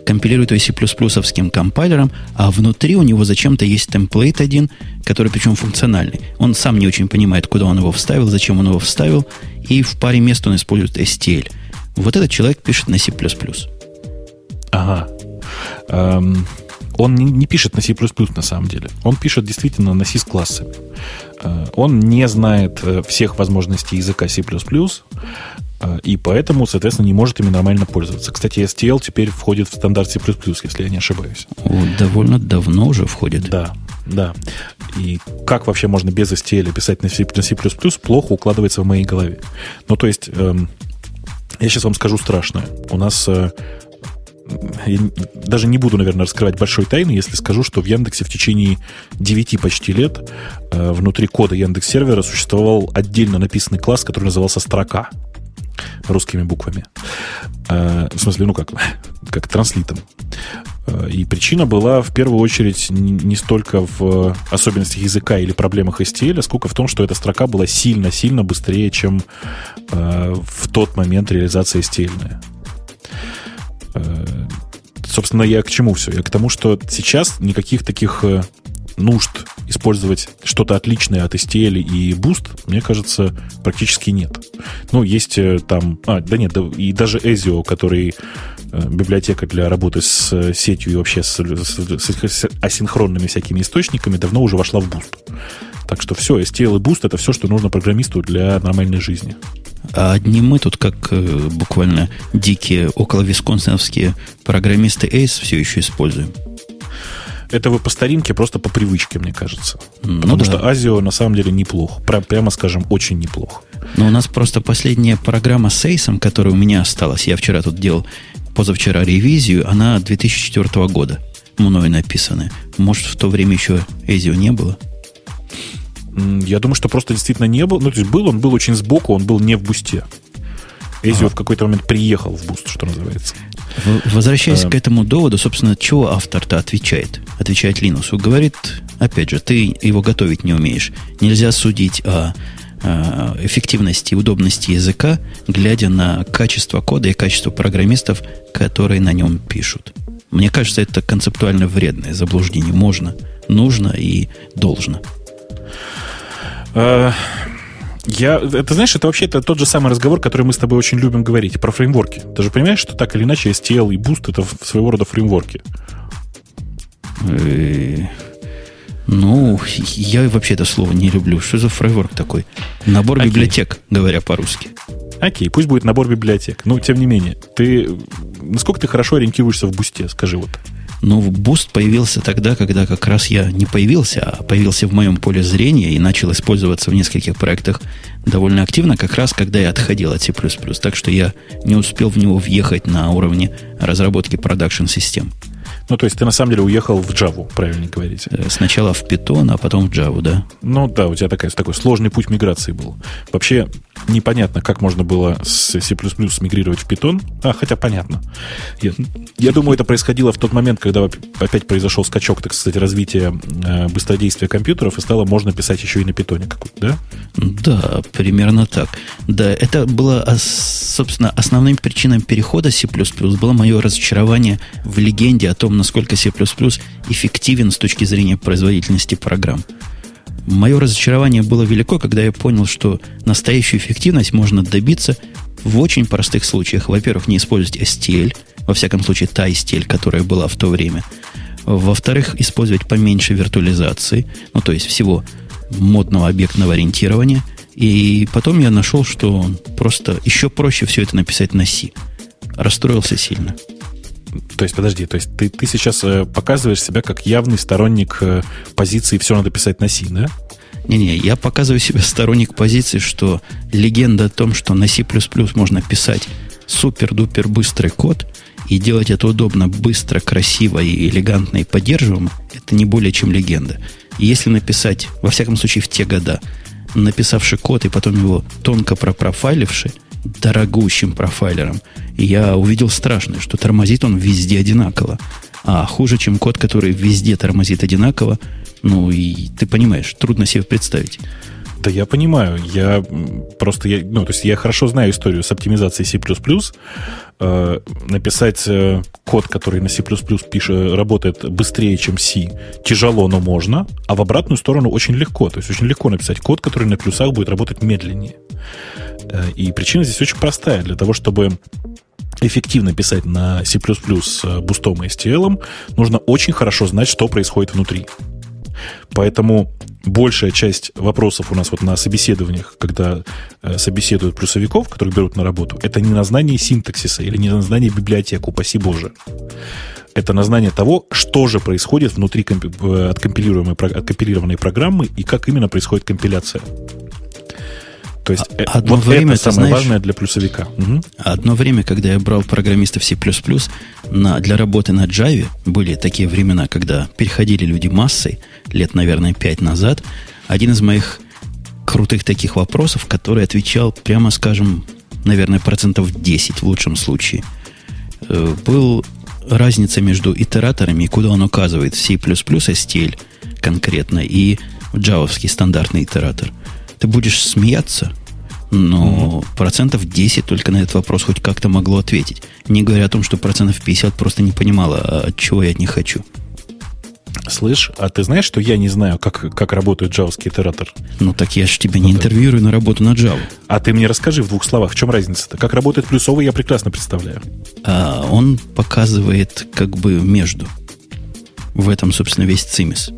Компилирует ее C++овским компайлером, а внутри у него зачем-то есть темплейт один, который причем функциональный. Он сам не очень понимает, куда он его вставил, зачем он его вставил, и в паре мест он использует STL. Вот этот человек пишет на C++. Ага. Эм, он не, не пишет на C++ на самом деле. Он пишет действительно на C с классами. Э, он не знает э, всех возможностей языка C++, и поэтому, соответственно, не может ими нормально пользоваться. Кстати, STL теперь входит в стандарт C++, если я не ошибаюсь. О, довольно давно уже входит. Да, да. И как вообще можно без STL писать на C++, на C++ плохо укладывается в моей голове. Ну, то есть, эм, я сейчас вам скажу страшное. У нас э, я даже не буду, наверное, раскрывать большой тайны, если скажу, что в Яндексе в течение 9 почти лет э, внутри кода Яндекс сервера существовал отдельно написанный класс, который назывался строка русскими буквами. Э, в смысле, ну как, как транслитом. Э, и причина была в первую очередь не столько в особенностях языка или проблемах STL, сколько в том, что эта строка была сильно-сильно быстрее, чем э, в тот момент реализация STL. Собственно, я к чему все? Я к тому, что сейчас никаких таких нужд использовать что-то отличное от STL и Boost, мне кажется, практически нет. Ну, есть э, там... А, да нет, да, и даже Ezio, который э, библиотека для работы с сетью и вообще с, с, с асинхронными всякими источниками, давно уже вошла в Boost. Так что все, STL и Boost это все, что нужно программисту для нормальной жизни. А одни мы тут, как э, буквально дикие около висконсиновские программисты ACE все еще используем. Это вы по старинке, просто по привычке, мне кажется. Ну Потому да. что Азио на самом деле неплох. Прям, прямо скажем, очень неплох. Но у нас просто последняя программа с ACE, которая у меня осталась, я вчера тут делал, позавчера ревизию, она 2004 года, мною написанная. Может, в то время еще Asio не было? Я думаю, что просто действительно не был. Ну, то есть был, он был очень сбоку, он был не в Boost е. Asio в какой-то момент приехал в Boost, что называется. Возвращаясь к этому доводу, собственно, чего автор-то отвечает? Отвечает Линусу. Говорит, опять же, ты его готовить не умеешь. Нельзя судить о, э, эффективности и удобности языка, глядя на качество кода и качество программистов, которые на нем пишут. Мне кажется, это концептуально вредное заблуждение. Можно, нужно и должно. Я, это знаешь, это вообще это тот же самый разговор, который мы с тобой очень любим говорить про фреймворки. Ты же понимаешь, что так или иначе STL и Boost это своего рода фреймворки. Э, Ну, я вообще это слово не люблю. Что за фреймворк такой? Набор Окей. библиотек, говоря по-русски. Окей, пусть будет набор библиотек. Но тем не менее, ты насколько ты хорошо ориентируешься в бусте, скажи вот. Ну, Boost появился тогда, когда как раз я не появился, а появился в моем поле зрения и начал использоваться в нескольких проектах довольно активно, как раз когда я отходил от C++. Так что я не успел в него въехать на уровне разработки продакшн-систем. Ну, то есть ты на самом деле уехал в Java, правильно говорить. Э, Сначала в Python, а потом в Java, да. Ну да, у тебя такая, такой сложный путь миграции был. Вообще непонятно, как можно было с C++ мигрировать в Python. А, хотя понятно. Я, я думаю, это происходило в тот момент, когда опять произошел скачок, так сказать, развития э, быстродействия компьютеров, и стало можно писать еще и на питоне да? Да, примерно так. Да, это было, ос- собственно, основным причиной перехода C++ было мое разочарование в легенде о том, насколько C++ эффективен с точки зрения производительности программ. Мое разочарование было велико, когда я понял, что настоящую эффективность можно добиться в очень простых случаях. Во-первых, не использовать STL, во всяком случае, та STL, которая была в то время. Во-вторых, использовать поменьше виртуализации, ну, то есть всего модного объектного ориентирования. И потом я нашел, что просто еще проще все это написать на C. Расстроился сильно. То есть, подожди, то есть ты, ты сейчас э, показываешь себя как явный сторонник э, позиции «все надо писать на C», да? Не-не, я показываю себя сторонник позиции, что легенда о том, что на C++ можно писать супер-дупер быстрый код и делать это удобно, быстро, красиво и элегантно и поддерживаемо, это не более чем легенда. Если написать, во всяком случае в те года, написавший код и потом его тонко пропрофайливший, дорогущим профайлером, я увидел страшное, что тормозит он везде одинаково. А хуже, чем код, который везде тормозит одинаково, ну и ты понимаешь, трудно себе представить. Да я понимаю, я просто, я, ну, то есть я хорошо знаю историю с оптимизацией C++. Э, написать э, код, который на C++ пишет, работает быстрее, чем C, тяжело, но можно, а в обратную сторону очень легко. То есть очень легко написать код, который на плюсах будет работать медленнее. Э, и причина здесь очень простая. Для того, чтобы эффективно писать на C++ с э, бустом и STL, нужно очень хорошо знать, что происходит внутри. Поэтому большая часть вопросов у нас вот на собеседованиях, когда э, собеседуют плюсовиков, которых берут на работу, это не на знание синтаксиса или не на знание библиотек, упаси Боже. Это на знание того, что же происходит внутри компи- откомпилируемой, откомпилированной программы и как именно происходит компиляция. То есть э, Одно вот время, это самое знаешь, важное для плюсовика. Мгм. Одно время, когда я брал программистов C++ на, для работы на Java, были такие времена, когда переходили люди массой, лет, наверное, пять назад, один из моих крутых таких вопросов, который отвечал, прямо скажем, наверное, процентов 10 в лучшем случае, э, был разница между итераторами куда он указывает в C++ STL конкретно и джавовский стандартный итератор. Ты будешь смеяться, но процентов 10 только на этот вопрос хоть как-то могло ответить. Не говоря о том, что процентов 50 просто не понимала, а от чего я от них хочу. Слышь, а ты знаешь, что я не знаю, как, как работает джавский итератор? Ну так я же тебя не интервьюирую на работу на Java. А ты мне расскажи в двух словах, в чем разница-то? Как работает плюсовый, я прекрасно представляю. А, он показывает как бы между. В этом, собственно, весь цимис.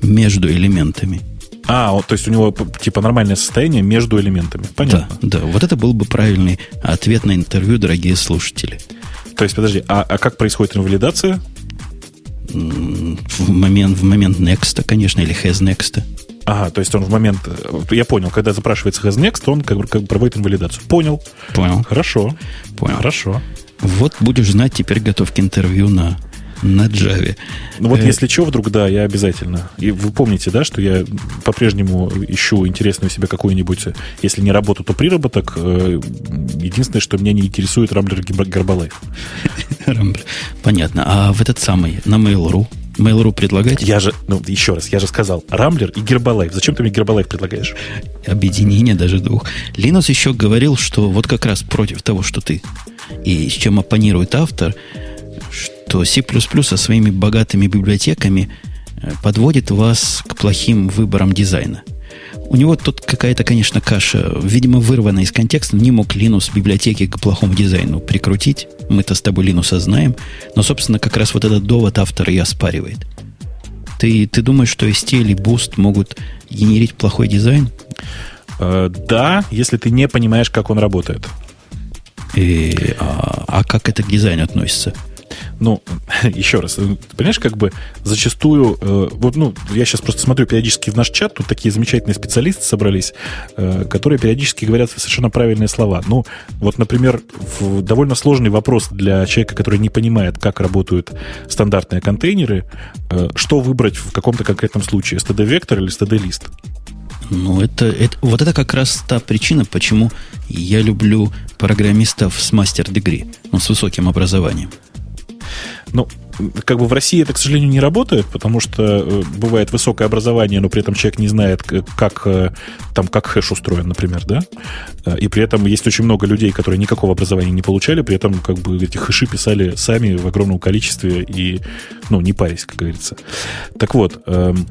Между элементами. А, то есть у него типа нормальное состояние между элементами. Понятно. Да, да. Вот это был бы правильный ответ на интервью, дорогие слушатели. То есть, подожди, а, а как происходит инвалидация? В момент, в момент next, конечно, или has next. Ага, то есть он в момент... Я понял, когда запрашивается has next, он как бы, как бы проводит инвалидацию. Понял. Понял. Хорошо. Понял. Хорошо. Вот будешь знать теперь готовки интервью на на Java. Ну вот э... если что, вдруг, да, я обязательно. И вы помните, да, что я по-прежнему ищу интересную себе какую-нибудь, если не работу, то приработок. Э, единственное, что меня не интересует Рамблер Гербалайф. Понятно. А в этот самый, на Mail.ru, Mail.ru предлагать? Я же, ну, еще раз, я же сказал, Рамблер и Гербалайф. Зачем ты мне Гербалайф предлагаешь? Объединение даже двух. Линус еще говорил, что вот как раз против того, что ты. И с чем оппонирует автор, что C++ со своими богатыми библиотеками э, подводит вас к плохим выборам дизайна. У него тут какая-то, конечно, каша, видимо, вырвана из контекста. Не мог Linux библиотеки к плохому дизайну прикрутить. Мы-то с тобой Linux знаем. Но, собственно, как раз вот этот довод автор и оспаривает. Ты, ты думаешь, что ST или Boost могут генерить плохой дизайн? Э, да, если ты не понимаешь, как он работает. И, а, а как это к дизайну относится? Ну, еще раз, э, ты понимаешь, как бы зачастую, э, вот, ну, я сейчас просто смотрю периодически в наш чат, тут такие замечательные специалисты собрались, э, которые периодически говорят совершенно правильные слова. Ну, вот, например, в, довольно сложный вопрос для человека, который не понимает, как работают стандартные контейнеры, э, что выбрать в каком-то конкретном случае, std-вектор или std-лист? Ну, это, это, вот это как раз та причина, почему я люблю программистов с мастер-дегри, ну, с высоким образованием. Ну, как бы в России это, к сожалению, не работает, потому что э, бывает высокое образование, но при этом человек не знает, как, э, там, как хэш устроен, например, да? Э, и при этом есть очень много людей, которые никакого образования не получали, при этом как бы эти хэши писали сами в огромном количестве и, ну, не парясь, как говорится. Так вот, эм,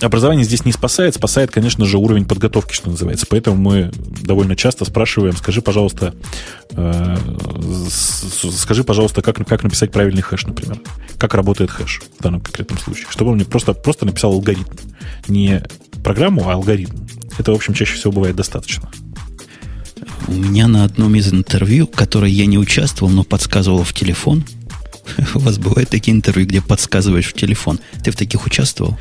образование здесь не спасает, спасает, конечно же, уровень подготовки, что называется. Поэтому мы довольно часто спрашиваем, скажи, пожалуйста, э, скажи, пожалуйста, как, как написать правильный хэш, например. Как работает хэш в данном конкретном случае. Чтобы он мне просто, просто написал алгоритм. Не программу, а алгоритм. Это, в общем, чаще всего бывает достаточно. У меня на одном из интервью, которое я не участвовал, но подсказывал в телефон, у вас бывают такие интервью, где подсказываешь в телефон. Ты в таких участвовал?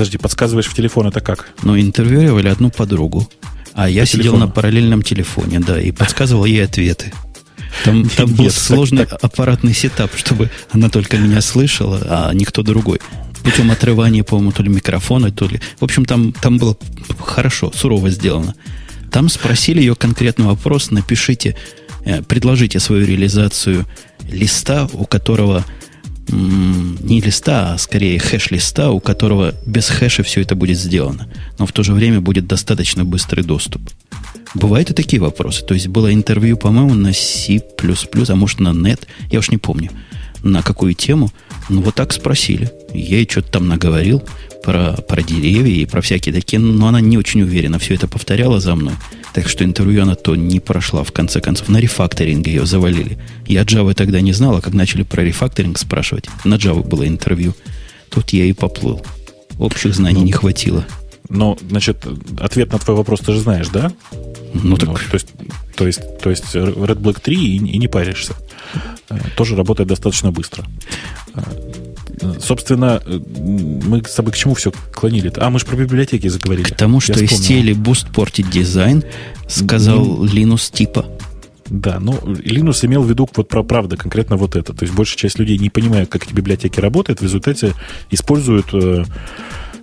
Подожди, подсказываешь в телефон, это как? Ну, интервьюировали одну подругу. А я По сидел телефону. на параллельном телефоне, да, и подсказывал ей ответы. Там, там был сложный аппаратный сетап, чтобы она только меня слышала, а никто другой. Путем отрывания, по-моему, то ли микрофона, то ли... В общем, там, там было хорошо, сурово сделано. Там спросили ее конкретный вопрос, напишите, э, предложите свою реализацию листа, у которого не листа, а скорее хэш-листа, у которого без хэша все это будет сделано. Но в то же время будет достаточно быстрый доступ. Бывают и такие вопросы. То есть было интервью, по-моему, на C++, а может на .NET, я уж не помню, на какую тему. Ну, вот так спросили. Я ей что-то там наговорил про, про деревья и про всякие такие, но она не очень уверенно все это повторяла за мной. Так что интервью она то не прошла. В конце концов, на рефакторинге ее завалили. Я Java тогда не знала, как начали про рефакторинг спрашивать. На Java было интервью. Тут я и поплыл. Общих знаний ну, не хватило. Но, значит, ответ на твой вопрос ты же знаешь, да? Ну, так... Ну, то, есть, то, есть, то есть Red Black 3 и, и не паришься. Э, тоже работает достаточно быстро. Э, собственно, э, мы с тобой к чему все клонили? -то? А, мы же про библиотеки заговорили. К тому, что из стиля Boost портить дизайн, сказал Не... Linus типа. Да, ну, Linux имел в виду вот про правда конкретно вот это. То есть большая часть людей не понимает, как эти библиотеки работают, в результате используют э,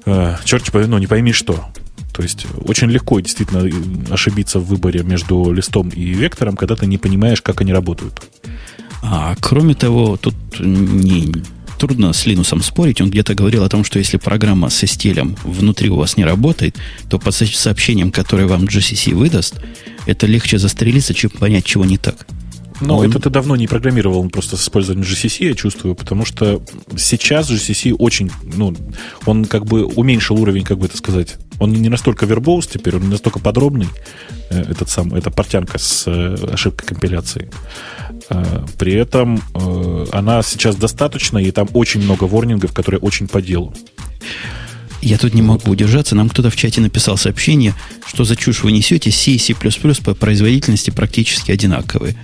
э, черт ну, не пойми что. То есть очень легко действительно ошибиться в выборе между листом и вектором, когда ты не понимаешь, как они работают. А кроме того, тут не, трудно с Линусом спорить. Он где-то говорил о том, что если программа со стилем внутри у вас не работает, то по сообщениям, которые вам GCC выдаст, это легче застрелиться, чем понять, чего не так. Ну, он... это ты давно не программировал просто с использованием GCC, я чувствую, потому что сейчас GCC очень, ну, он как бы уменьшил уровень, как бы это сказать. Он не настолько вербоус теперь, он не настолько подробный, э, этот сам, эта портянка с э, ошибкой компиляции. Э, при этом она сейчас достаточно, и там очень много ворнингов, которые очень по делу. Я тут не могу удержаться. Нам кто-то в чате написал сообщение, что за чушь вы несете. C и C++ по производительности практически одинаковые.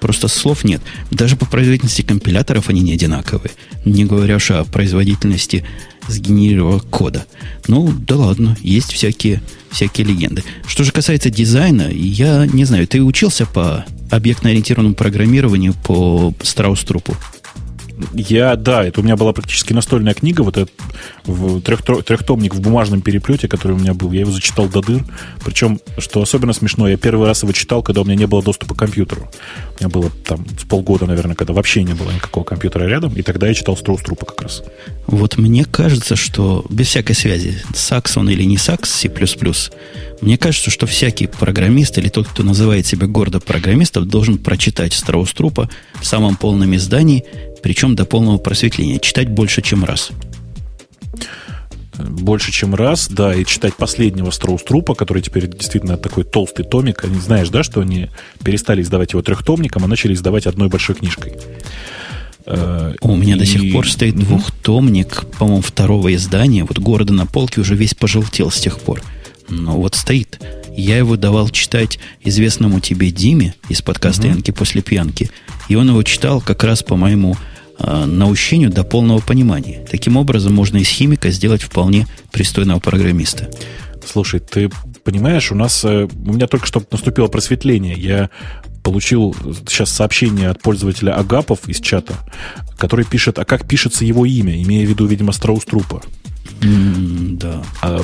Просто слов нет. Даже по производительности компиляторов они не одинаковые. Не говоря уж о производительности сгенерированного кода. Ну, да ладно, есть всякие, всякие легенды. Что же касается дизайна, я не знаю, ты учился по объектно-ориентированному программированию по Страус-трупу? Я, да, это у меня была практически настольная книга, вот этот в, трех, трехтомник в бумажном переплете, который у меня был. Я его зачитал до дыр. Причем, что особенно смешно, я первый раз его читал, когда у меня не было доступа к компьютеру. У меня было там с полгода, наверное, когда вообще не было никакого компьютера рядом, и тогда я читал Строус Трупа как раз. Вот мне кажется, что без всякой связи, сакс он или не сакс, C++, мне кажется, что всякий программист или тот, кто называет себя гордо программистом, должен прочитать Страус Трупа в самом полном издании причем до полного просветления. Читать больше, чем раз. Больше, чем раз, да, и читать последнего Строус-трупа, который теперь действительно такой толстый томик. Они знаешь, да, что они перестали издавать его трехтомником, а начали издавать одной большой книжкой. У меня и... до сих пор стоит двухтомник, по-моему, второго издания. Вот города на полке уже весь пожелтел с тех пор. Но вот стоит. Я его давал читать известному тебе Диме из подкаста mm Янки после пьянки. И он его читал как раз по моему э, наущению до полного понимания. Таким образом, можно из химика сделать вполне пристойного программиста. Слушай, ты понимаешь, у нас э, у меня только что наступило просветление. Я получил сейчас сообщение от пользователя Агапов из чата, который пишет, а как пишется его имя, имея в виду, видимо, Страус Трупа. Да. А,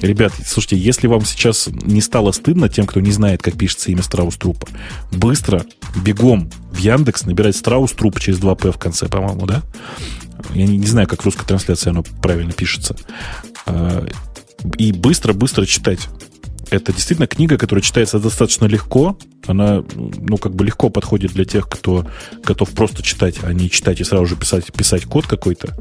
ребят, слушайте, если вам сейчас не стало стыдно тем, кто не знает, как пишется имя Страуструпа, быстро, бегом в Яндекс набирать Страуструп через 2П в конце, по-моему, да? Я не, не знаю, как в русской оно правильно пишется. А, и быстро-быстро читать. Это действительно книга, которая читается достаточно легко. Она, ну, как бы легко подходит для тех, кто готов просто читать, а не читать и сразу же писать, писать код какой-то.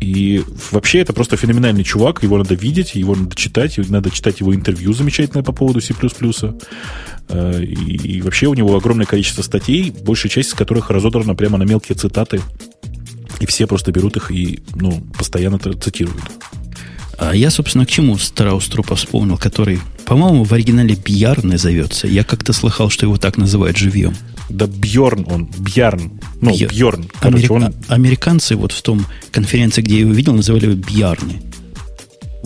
И вообще это просто феноменальный чувак, его надо видеть, его надо читать, надо читать его интервью замечательное по поводу C++. Э, и, вообще у него огромное количество статей, большая часть из которых разодрана прямо на мелкие цитаты. И все просто берут их и ну, постоянно цитируют. А я, собственно, к чему Страус Трупа вспомнил, который, по-моему, в оригинале Бьярн назовется. Я как-то слыхал, что его так называют живьем. Да Бьорн он, Бьярн. Ну, Бьор... Бьорн. Короче, Америка... он... Американцы вот в том конференции, где я его видел, называли его Бьярни.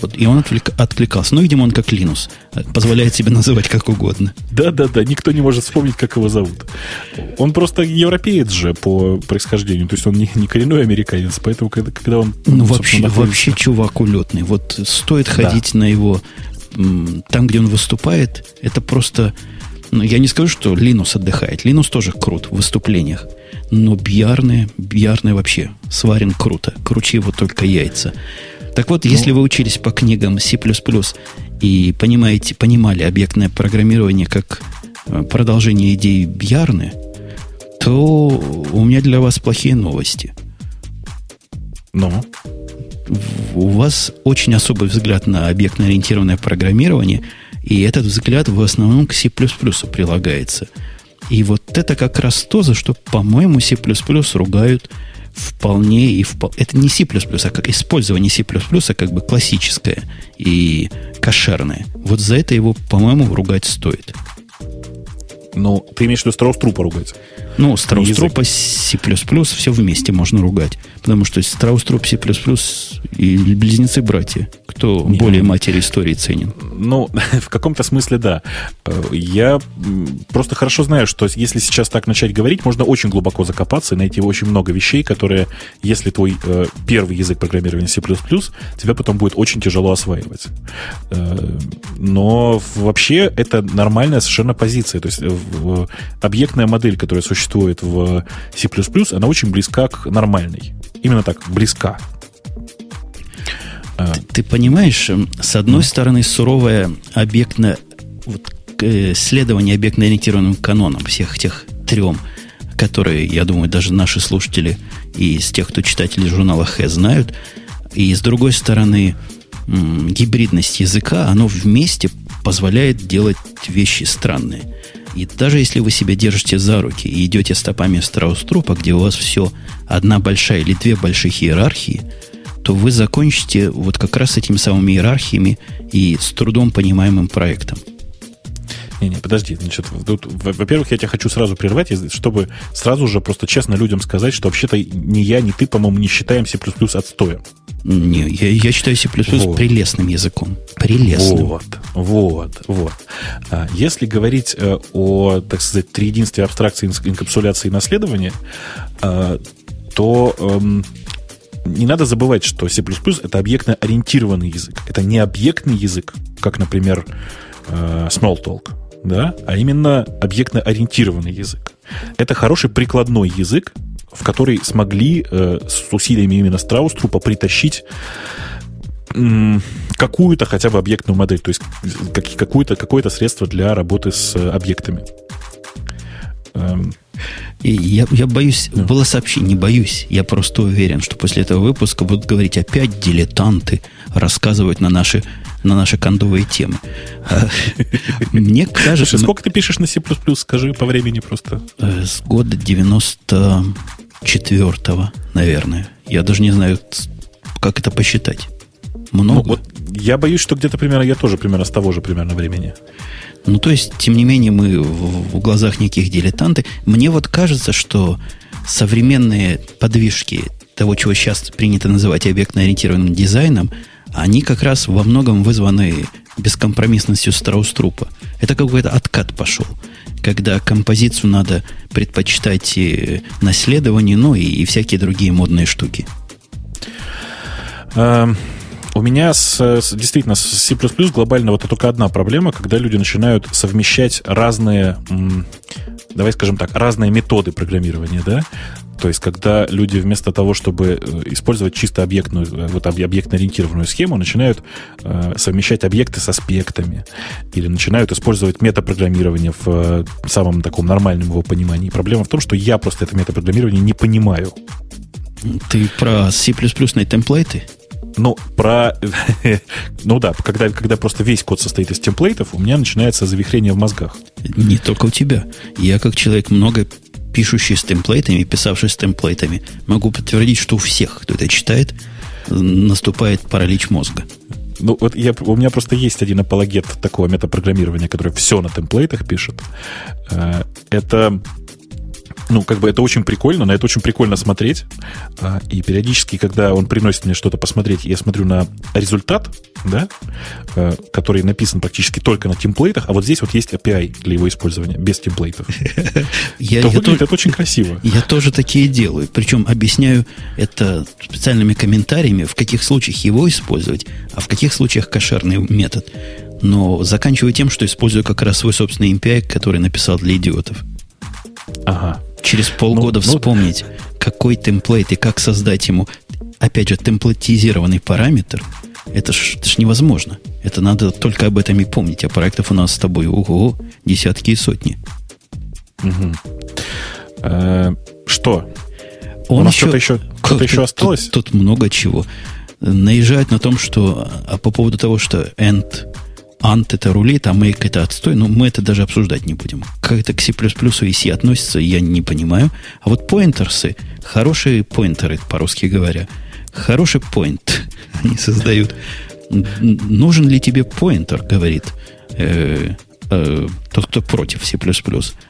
Вот, и он отвлек, откликался. Ну, видимо, он как Линус. Позволяет себе называть как угодно. Да-да-да, никто не может вспомнить, как его зовут. Он просто европеец же по происхождению. То есть он не, не коренной американец. Поэтому, когда, когда он... Ну, вообще, находится... вообще чувак улетный. Вот стоит ходить да. на его... Там, где он выступает, это просто ну, я не скажу, что Линус отдыхает. Линус тоже крут в выступлениях. Но Бьярны, Бьярны вообще сварен круто. Круче его только яйца. Так вот, ну, если вы учились по книгам C++ и понимаете, понимали объектное программирование как э, продолжение идеи Бьярны, то у меня для вас плохие новости. Ну? У вас очень особый взгляд на объектно-ориентированное программирование – и этот взгляд в основном к C++ прилагается. И вот это как раз то, за что, по-моему, C++ ругают вполне и вполне... Это не C++, а как использование C++, а как бы классическое и кошерное. Вот за это его, по-моему, ругать стоит. Ну, ты имеешь в виду Страус-трупа ругать? Ну, Страус-трупа, C++, все вместе можно ругать. Потому что Страус-труп, C++ и близнецы-братья. Кто Не, более матери истории ценен? Ну, в каком-то смысле да. Я просто хорошо знаю, что если сейчас так начать говорить, можно очень глубоко закопаться и найти очень много вещей, которые, если твой э, первый язык программирования C++, тебя потом будет очень тяжело осваивать. Э, но вообще это нормальная совершенно позиция. То есть э, объектная модель, которая существует в C++, она очень близка к нормальной. Именно так, близка. Ты, ты понимаешь, с одной стороны, суровая объектная вот э, следование объектно-ориентированным канонам всех тех трем, которые, я думаю, даже наши слушатели и из тех, кто читатели журнала Х знают. И с другой стороны, гибридность языка, оно вместе позволяет делать вещи странные. И даже если вы себя держите за руки и идете стопами страус-трупа, где у вас все одна большая или две больших иерархии, то вы закончите вот как раз этими самыми иерархиями и с трудом понимаемым проектом. Не-не, подожди. Значит, тут, во-первых, я тебя хочу сразу прервать, чтобы сразу же просто честно людям сказать, что вообще-то ни я, ни ты, по-моему, не считаем C++ отстоем. Не, я, я считаю C++ вот. прелестным языком. Прелестным. Вот, вот, вот. А если говорить э, о, так сказать, триединстве абстракции, инкапсуляции и наследования, э, то эм, не надо забывать, что C++ это объектно-ориентированный язык. Это не объектный язык, как, например, э, Smalltalk, да, а именно объектно-ориентированный язык. Это хороший прикладной язык, в который смогли э, с усилиями именно Страуструпа притащить какую-то хотя бы объектную модель, то есть какое-то какое средство для работы с объектами. Эм. И я, я боюсь, да. было сообщение, не боюсь, я просто уверен, что после этого выпуска будут говорить опять дилетанты, рассказывать на наши, на наши кондовые темы. А, мне кажется... сколько ты пишешь на C++, скажи по времени просто. Э, с года 90 четвертого, наверное. Я даже не знаю, как это посчитать. Много? Ну, вот я боюсь, что где-то примерно, я тоже примерно с того же примерно времени. Ну, то есть, тем не менее, мы в, в глазах неких дилетанты. Мне вот кажется, что современные подвижки того, чего сейчас принято называть объектно-ориентированным дизайном, они как раз во многом вызваны бескомпромиссностью Страус-трупа. Это какой-то откат пошел когда композицию надо предпочитать наследованию, ну и, и всякие другие модные штуки? Эм, у меня с, с, действительно с C++ глобально вот только одна проблема, когда люди начинают совмещать разные, давай скажем так, разные методы программирования, да, то есть, когда люди вместо того, чтобы э, использовать чисто объектную, э, вот объектно-ориентированную схему, начинают э, совмещать объекты с аспектами или начинают использовать метапрограммирование в э, самом таком нормальном его понимании. Проблема в том, что я просто это метапрограммирование не понимаю. Ты про C++ темплейты? Ну, про... ну да, когда, когда просто весь код состоит из темплейтов, у меня начинается завихрение в мозгах. Не только у тебя. Я, как человек, много пишущий с темплейтами, писавший с темплейтами, могу подтвердить, что у всех, кто это читает, наступает паралич мозга. Ну, вот я, у меня просто есть один апологет такого метапрограммирования, который все на темплейтах пишет. Э, это ну, как бы это очень прикольно, на это очень прикольно смотреть. А, и периодически, когда он приносит мне что-то посмотреть, я смотрю на результат, да, э, который написан практически только на темплейтах, а вот здесь вот есть API для его использования без темплейтов. Я, то я выглядит это очень красиво. Я тоже такие делаю. Причем объясняю это специальными комментариями, в каких случаях его использовать, а в каких случаях кошерный метод. Но заканчиваю тем, что использую как раз свой собственный API, который написал для идиотов. Ага. Через полгода ну, ну вспомнить, ну, какой темплейт и как создать ему, опять же, темплатизированный параметр, это ж, это ж невозможно. Это надо только об этом и помнить. А проектов у нас с тобой, ого, десятки и сотни. Угу. Что? Он у нас что-то еще, что-то еще осталось? Тут, тут много чего. Наезжают на том, что а по поводу того, что end Ант это рулит, а make это отстой. Но мы это даже обсуждать не будем. Как это к C++ и C относится, я не понимаю. А вот поинтерсы, хорошие поинтеры, по-русски говоря, хороший поинт они создают. Нужен ли тебе поинтер, говорит э, э, тот, кто против C++.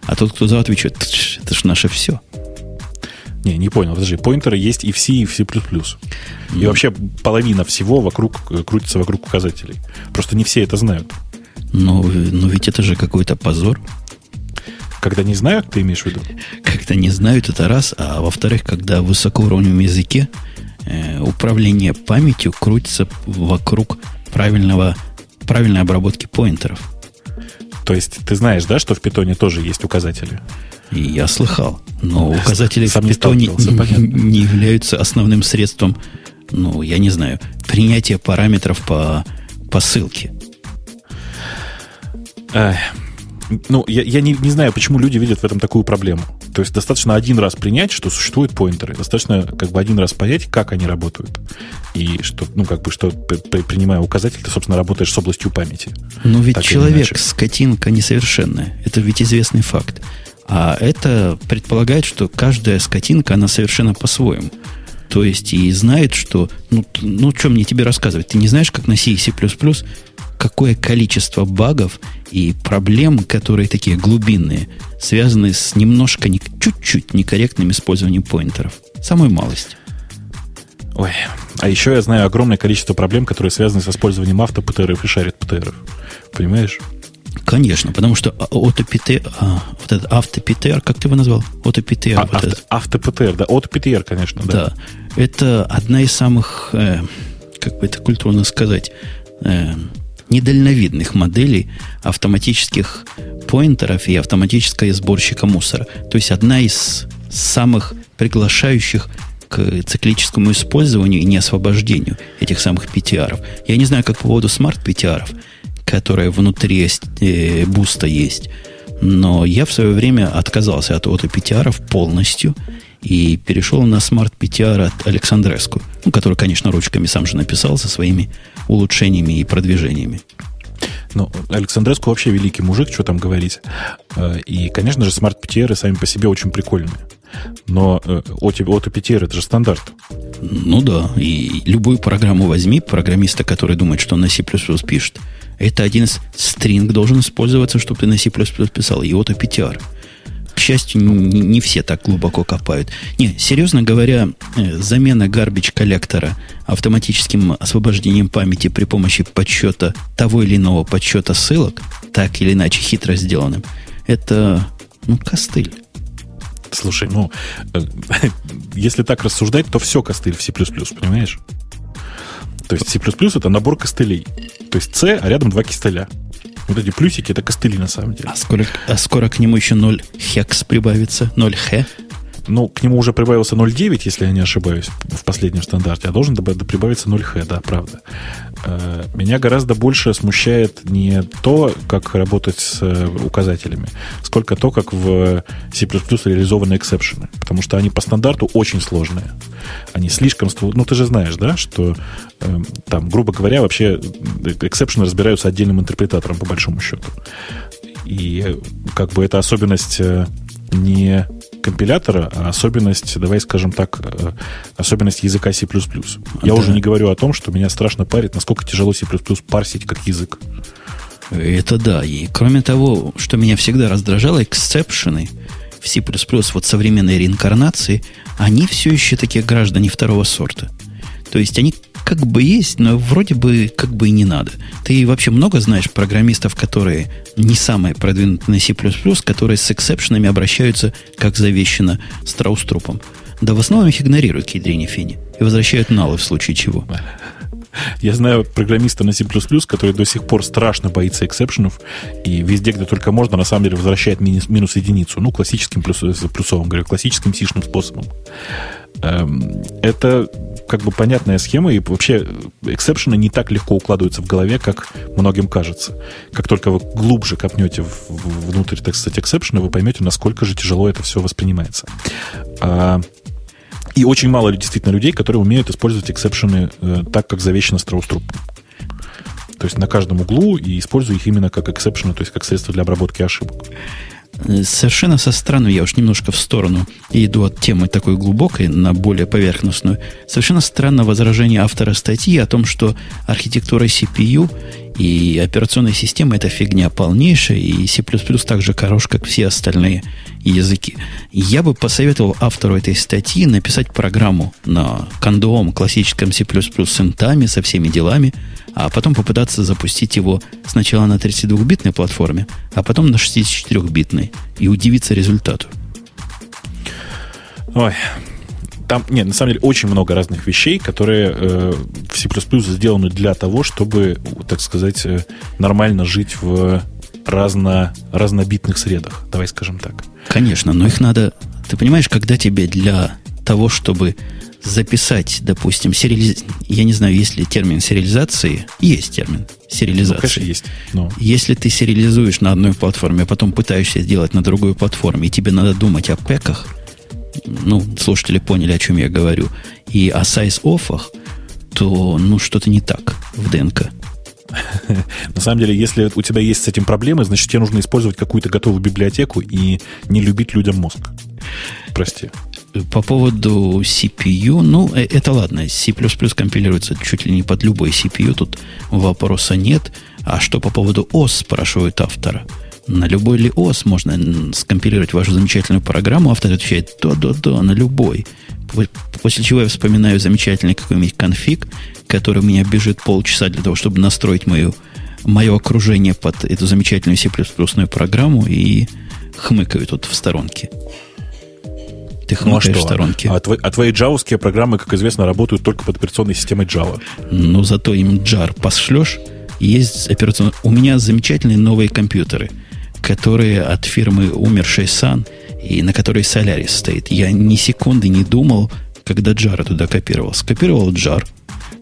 А тот, кто за, отвечает, это же наше все. Не, не понял. Подожди, поинтеры есть и в C, и в C++. И вообще половина всего вокруг э, крутится вокруг указателей. Просто не все это знают. Но, но ведь это же какой-то позор. Когда не знают, ты имеешь в виду? Когда не знают, это раз. А во-вторых, когда в высокоуровневом языке э, управление памятью крутится вокруг правильного, правильной обработки поинтеров. То есть ты знаешь, да, что в питоне тоже есть указатели? Я слыхал. Но указатели Сам в питоне не, не являются основным средством, ну, я не знаю, принятия параметров по, по ссылке. Ну, я, я не, не знаю, почему люди видят в этом такую проблему. То есть достаточно один раз принять, что существуют поинтеры. Достаточно как бы один раз понять, как они работают. И что, ну, как бы, что принимая указатель, ты, собственно, работаешь с областью памяти. Но ведь так человек, скотинка несовершенная. Это ведь известный факт. А это предполагает, что каждая скотинка, она совершенно по-своему. То есть и знает, что... Ну, ну что мне тебе рассказывать? Ты не знаешь, как на C и C++ какое количество багов и проблем, которые такие глубинные, связаны с немножко, не, чуть-чуть некорректным использованием поинтеров. Самую малость. Ой, а еще я знаю огромное количество проблем, которые связаны с использованием авто-ПТРов и шарит-ПТРов. Понимаешь? Конечно, потому что AutoPTR, а, вот этот автопитер, как ты его назвал? AutoPTR. А, вот авто, автопитер, да, AutoPTR, конечно, да. Да, это одна из самых, э, как бы это культурно сказать, э, недальновидных моделей автоматических pointer ов и автоматического сборщика мусора. То есть одна из самых приглашающих к циклическому использованию и неосвобождению этих самых PTR. Я не знаю, как по поводу smart PTR, которые внутри э, Boost а есть, но я в свое время отказался от auto PTR полностью и перешел на smart PTR от Александреску, ну, который, конечно, ручками сам же написал со своими улучшениями и продвижениями. Ну, Александреску вообще великий мужик, что там говорить. Э, и, конечно же, smart PTR сами по себе очень прикольные. Но auto, auto PTR это же стандарт. Ну да, и любую программу возьми, программиста, который думает, что он на C++ пишет, это один из string должен использоваться, чтобы ты на C++ писал, и auto PTR к счастью, не, не все так глубоко копают. Не, серьезно говоря, э, замена гарбич коллектора автоматическим освобождением памяти при помощи подсчета того или иного подсчета ссылок, так или иначе хитро сделанным, это, ну, костыль. Слушай, ну, э, если так рассуждать, то все костыль в C++, понимаешь? То есть C++ это набор костылей. То есть C, а рядом два костыля. Вот эти плюсики это костыли на самом деле. А скоро, а скоро к нему еще 0 хекс прибавится, 0 х. Ну, к нему уже прибавился 0.9, если я не ошибаюсь, в последнем стандарте, а должен прибавиться 0H, да, правда. Э, меня гораздо больше смущает не то, как работать с э, указателями, сколько то, как в C++ реализованы эксепшены. Потому что они по стандарту очень сложные. Они слишком... Ну, ты же знаешь, да, что э, там, грубо говоря, вообще эксепшены разбираются отдельным интерпретатором, по большому счету. И как бы это особенность не компилятора, а особенность, давай скажем так, э, особенность языка C++. Я да. уже не говорю о том, что меня страшно парит, насколько тяжело C++ парсить как язык. Это да. И кроме того, что меня всегда раздражало, эксцепшены в C++, вот современной реинкарнации, они все еще такие граждане второго сорта. То есть они как бы есть, но вроде бы как бы и не надо. Ты вообще много знаешь программистов, которые не самые продвинутые на C++, которые с эксепшенами обращаются, как завещено, с трауструпом. Да в основном их игнорируют к ядрине фини и возвращают налы в случае чего. Я знаю программиста на C++, который до сих пор страшно боится эксепшенов, и везде, где только можно, на самом деле возвращает минус, минус единицу. Ну, классическим плюс, плюсовым, говорю, классическим сишным способом. Эм, это как бы понятная схема, и вообще exception ы не так легко укладываются в голове, как многим кажется. Как только вы глубже копнете внутрь, так сказать, exception а, вы поймете, насколько же тяжело это все воспринимается. И очень мало действительно людей, которые умеют использовать exception ы э, так, как завещено Страуструпом. То есть на каждом углу и используя их именно как exception ы, то есть как средство для обработки ошибок. Совершенно со стороны, я уж немножко в сторону иду от темы такой глубокой на более поверхностную. Совершенно странно возражение автора статьи о том, что архитектура CPU и операционная система это фигня полнейшая, и C++ так же хорош, как все остальные языки. Я бы посоветовал автору этой статьи написать программу на кондовом классическом C++ с интами, со всеми делами – а потом попытаться запустить его сначала на 32-битной платформе, а потом на 64-битной и удивиться результату. Ой, там, нет, на самом деле очень много разных вещей, которые э, в C++ сделаны для того, чтобы, так сказать, э, нормально жить в разно, разнобитных средах, давай скажем так. Конечно, но их надо... Ты понимаешь, когда тебе для того, чтобы записать, допустим, сериализ... я не знаю, есть ли термин сериализации. Есть термин сериализации. Ну, конечно, есть. Но... Если ты сериализуешь на одной платформе, а потом пытаешься сделать на другой платформе, и тебе надо думать о пеках, ну, слушатели поняли, о чем я говорю, и о сайз-оффах, то, ну, что-то не так в ДНК. На самом деле, если у тебя есть с этим проблемы, значит, тебе нужно использовать какую-то готовую библиотеку и не любить людям мозг. Прости. По поводу CPU, ну, э, это ладно, C++ компилируется чуть ли не под любой CPU, тут вопроса нет. А что по поводу OS, спрашивают автора. На любой ли OS можно скомпилировать вашу замечательную программу? Автор отвечает, да-да-да, на любой. После чего я вспоминаю замечательный какой-нибудь конфиг, который у меня бежит полчаса для того, чтобы настроить мою, мое окружение под эту замечательную C++ программу и хмыкаю тут в сторонке. Ты ну, а что? в сторонке. А, твои, а твои джавовские программы, как известно, работают только под операционной системой Java. Ну, зато им jar пошлешь. Есть операционная... У меня замечательные новые компьютеры, которые от фирмы умершей Sun, и на которой Solaris стоит. Я ни секунды не думал, когда Jar туда копировал. Скопировал Jar.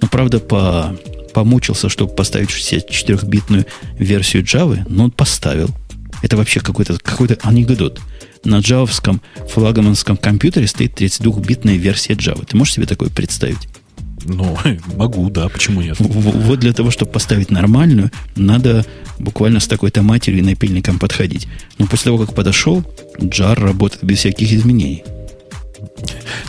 Но, правда, по, помучился, чтобы поставить 64-битную версию Java, но он поставил. Это вообще какой-то какой анекдот на джавовском флагманском компьютере стоит 32-битная версия Java. Ты можешь себе такое представить? Ну, могу, да, почему нет? Вот для того, чтобы поставить нормальную, надо буквально с такой-то матерью и напильником подходить. Но после того, как подошел, джар работает без всяких изменений.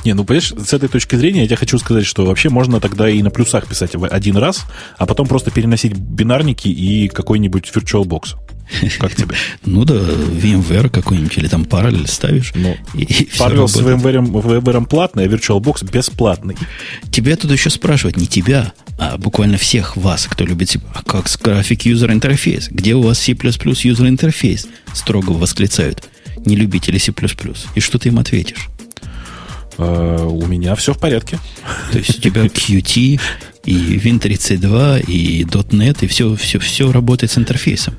Не, ну, понимаешь, с этой точки зрения я тебе хочу сказать, что вообще можно тогда и на плюсах писать один раз, а потом просто переносить бинарники и какой-нибудь VirtualBox. Как тебе? Ну да, VMware какой-нибудь или там параллель ставишь. Ну, параллель с VMware, VMware платный, а VirtualBox бесплатный. Тебя тут еще спрашивать не тебя, а буквально всех вас, кто любит а как с график user интерфейс? Где у вас C++ user интерфейс? Строго восклицают не любители C++. И что ты им ответишь? Uh, у меня все в порядке. То есть у тебя Qt и Win32 и .NET и все, все, все работает с интерфейсом.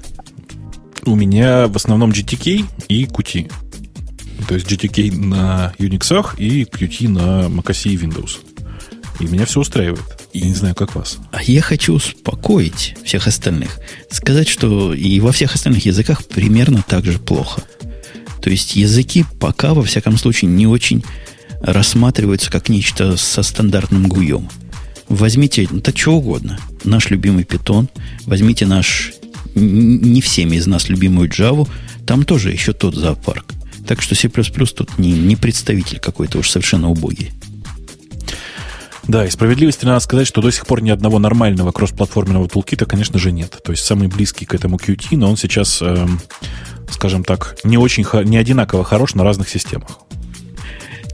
У меня в основном GTK и Qt. То есть GTK на Unix и Qt на macOS и Windows. И меня все устраивает. Я не знаю, как вас. А я хочу успокоить всех остальных. Сказать, что и во всех остальных языках примерно так же плохо. То есть языки пока, во всяком случае, не очень рассматриваются как нечто со стандартным гуем. Возьмите, это что угодно. Наш любимый питон, возьмите наш не всеми из нас любимую Java, там тоже еще тот зоопарк. Так что C++ тут не, не представитель какой-то уж совершенно убогий. Да, и справедливости надо сказать, что до сих пор ни одного нормального кроссплатформенного тулкита, конечно же, нет. То есть самый близкий к этому Qt, но он сейчас, э, скажем так, не очень, не одинаково хорош на разных системах.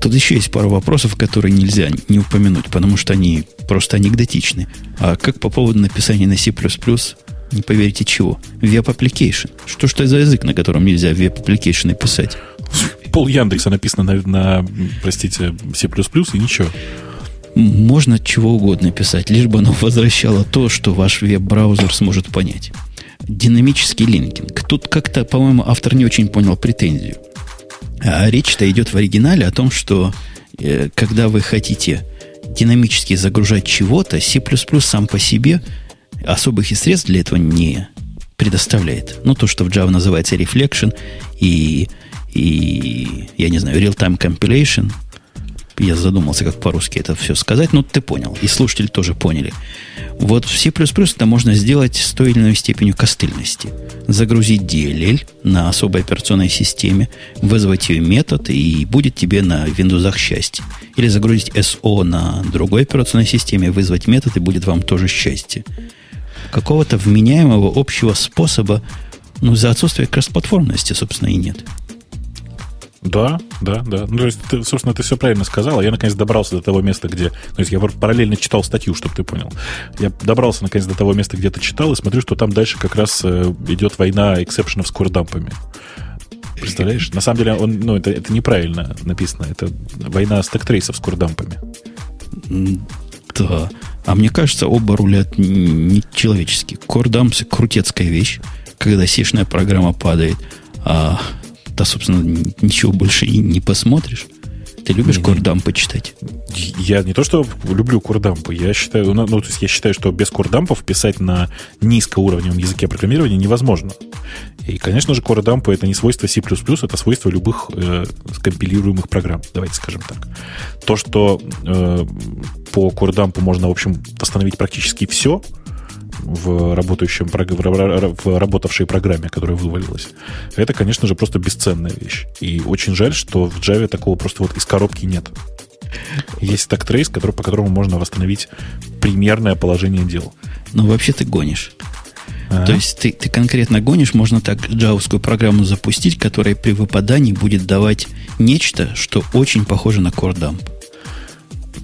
Тут еще есть пару вопросов, которые нельзя не упомянуть, потому что они просто анекдотичны. А как по поводу написания на C++ не поверите чего? Web Application. Что ж это за язык, на котором нельзя Web Application писать? Пол Яндекса написано на, на простите, C++ и ничего. Можно чего угодно писать, лишь бы оно возвращало то, что ваш веб-браузер сможет понять. Динамический линкинг. Тут как-то, по-моему, автор не очень понял претензию. А речь-то идет в оригинале о том, что э, когда вы хотите динамически загружать чего-то, C++ сам по себе – особых и средств для этого не предоставляет. Ну, то, что в Java называется reflection и, и я не знаю, real-time compilation. Я задумался, как по-русски это все сказать, но ты понял. И слушатели тоже поняли. Вот в C++ это можно сделать с той или иной степенью костыльности. Загрузить DLL на особой операционной системе, вызвать ее метод, и будет тебе на Windows счастье. Или загрузить SO на другой операционной системе, вызвать метод, и будет вам тоже счастье какого-то вменяемого общего способа, ну, за отсутствие кроссплатформенности, собственно, и нет. Да, да, да. Ну, то есть, ты, собственно, ты все правильно сказал. Я, наконец, добрался до того места, где... То есть, я параллельно читал статью, чтобы ты понял. Я добрался, наконец, до того места, где ты читал, и смотрю, что там дальше как раз э, идет война эксепшенов с курдампами. Представляешь? На самом деле, он, ну, это, это неправильно написано. Это война стек-трейсов с курдампами. Да. А мне кажется, оба рулят не человечески. Кордамс – крутецкая вещь, когда сишная программа падает, а да, собственно, ничего больше и не посмотришь. Ты любишь кордампы читать? Я не то, что люблю кордампы, я считаю, ну, ну, то есть я считаю, что без кордампов писать на низкоуровневом языке программирования невозможно. И, конечно же, кордампы это не свойство C++, это свойство любых э, скомпилируемых программ, давайте скажем так. То, что э, по кордампу можно, в общем, восстановить практически все, в работающем в работавшей программе, которая вывалилась. Это, конечно же, просто бесценная вещь. И очень жаль, что в Java такого просто вот из коробки нет. Есть так трейс, который, по которому можно восстановить примерное положение дел. Ну, вообще ты гонишь. А-а-а. То есть ты, ты конкретно гонишь, можно так джавовскую программу запустить, которая при выпадании будет давать нечто, что очень похоже на core dump.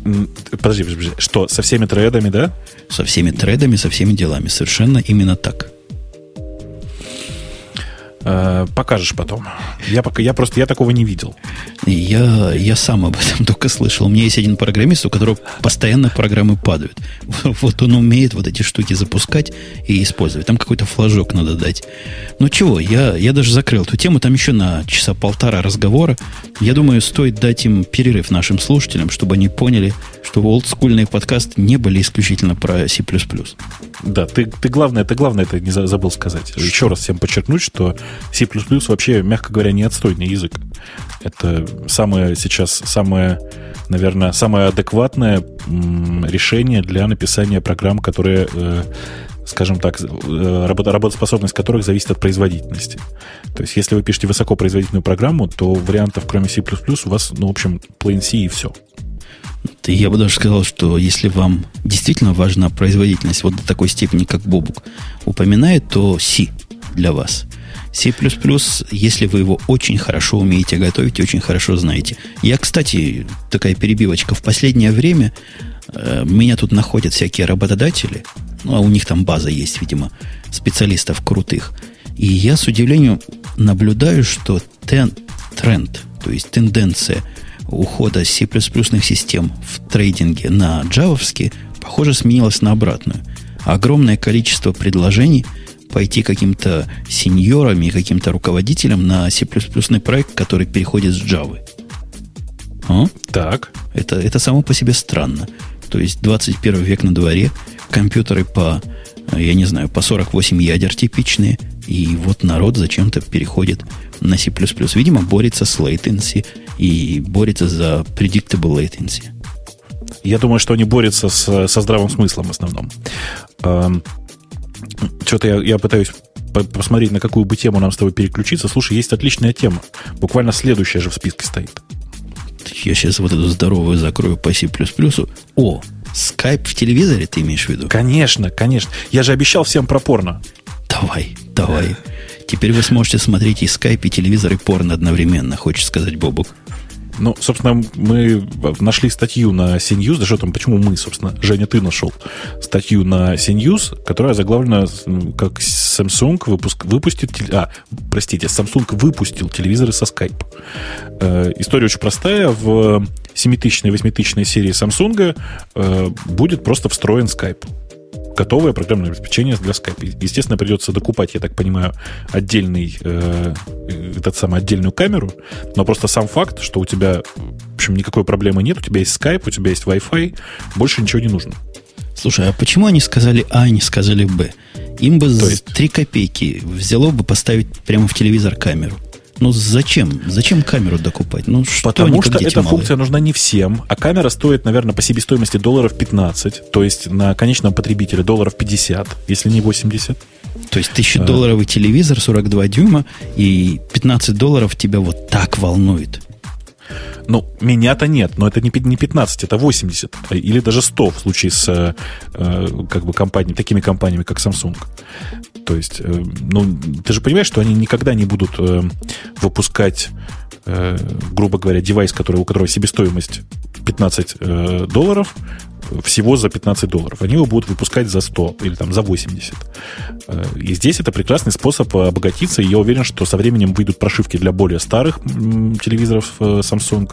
Подожди, подожди, что, со всеми тредами, да? Со всеми тредами, со всеми делами. Совершенно именно так. Э, покажешь потом. Я, пока, я просто я такого не видел. Я, я сам об этом только слышал. У меня есть один программист, у которого постоянно программы падают. Вот он умеет вот эти штуки запускать и использовать. Там какой-то флажок надо дать. Ну чего, я, я даже закрыл эту тему. Там еще на часа полтора разговора. Я думаю, стоит дать им перерыв нашим слушателям, чтобы они поняли, что олдскульные подкасты не были исключительно про C++. Да, ты, ты главное, ты главное это не забыл сказать. Что? Еще раз всем подчеркнуть, что C++ вообще, мягко говоря, не отстойный язык. Это самое сейчас, самое, наверное, самое адекватное решение для написания программ, которые э, скажем так, э, работоспособность которых зависит от производительности. То есть, если вы пишете высокопроизводительную программу, то вариантов, кроме C++, у вас, ну, в общем, plain C и все. Я бы даже сказал, что если вам действительно важна производительность вот до такой степени, как Бобук упоминает, то C для вас. C++, если вы его очень хорошо умеете готовить, очень хорошо знаете. Я, кстати, такая перебивочка, в последнее время э, меня тут находят всякие работодатели, ну, а у них там база есть, видимо, специалистов крутых. И я с удивлением наблюдаю, что тен, тренд, то есть тенденция ухода C++ систем в трейдинге на джавовские, похоже, сменилась на обратную. Огромное количество предложений пойти каким-то сеньорами и каким-то руководителям на C++ проект, который переходит с Java. А? Так. Это, это само по себе странно. То есть 21 век на дворе, компьютеры по, я не знаю, по 48 ядер типичные, и вот народ зачем-то переходит на C++. Видимо, борется с latency и борется за predictable latency. Я думаю, что они борются с, со здравым смыслом в основном. Что-то я, я пытаюсь посмотреть, на какую бы тему нам с тобой переключиться. Слушай, есть отличная тема. Буквально следующая же в списке стоит. Я сейчас вот эту здоровую закрою по C++. О, скайп в телевизоре ты имеешь в виду? Конечно, конечно. Я же обещал всем про порно. Давай, давай. Теперь вы сможете смотреть и скайп, и телевизор, и порно одновременно, хочешь сказать Бобук. Ну, собственно, мы нашли статью на CNews, да что там, почему мы, собственно, Женя, ты нашел статью на CNews, которая заглавлена как Samsung выпуск, выпустит, а, простите, Samsung выпустил телевизоры со Skype. Э, история очень простая, в 7000 8000 серии Samsung э, будет просто встроен Skype готовое программное обеспечение для Skype. Естественно, придется докупать, я так понимаю, отдельный, э, этот самый отдельную камеру, но просто сам факт, что у тебя, в общем, никакой проблемы нет, у тебя есть Skype, у тебя есть Wi-Fi, больше ничего не нужно. Слушай, а почему они сказали А, а не сказали Б? Им бы есть... 3 копейки взяло бы поставить прямо в телевизор камеру. Ну зачем? Зачем камеру докупать? Ну, что Потому что эта малые? функция нужна не всем, а камера стоит, наверное, по себестоимости долларов 15, то есть на конечном потребителе долларов 50, если не 80. То есть 1000-долларовый а. телевизор 42 дюйма и 15 долларов тебя вот так волнует. Ну, меня-то нет, но это не 15, это 80. Или даже 100 в случае с э, как бы компаниями, такими компаниями, как Samsung. То есть, э, ну, ты же понимаешь, что они никогда не будут э, выпускать, э, грубо говоря, девайс, который, у которого себестоимость 15 э, долларов, всего за 15 долларов. Они его будут выпускать за 100 или там за 80. Э, и здесь это прекрасный способ обогатиться, и я уверен, что со временем выйдут прошивки для более старых телевизоров э, Samsung,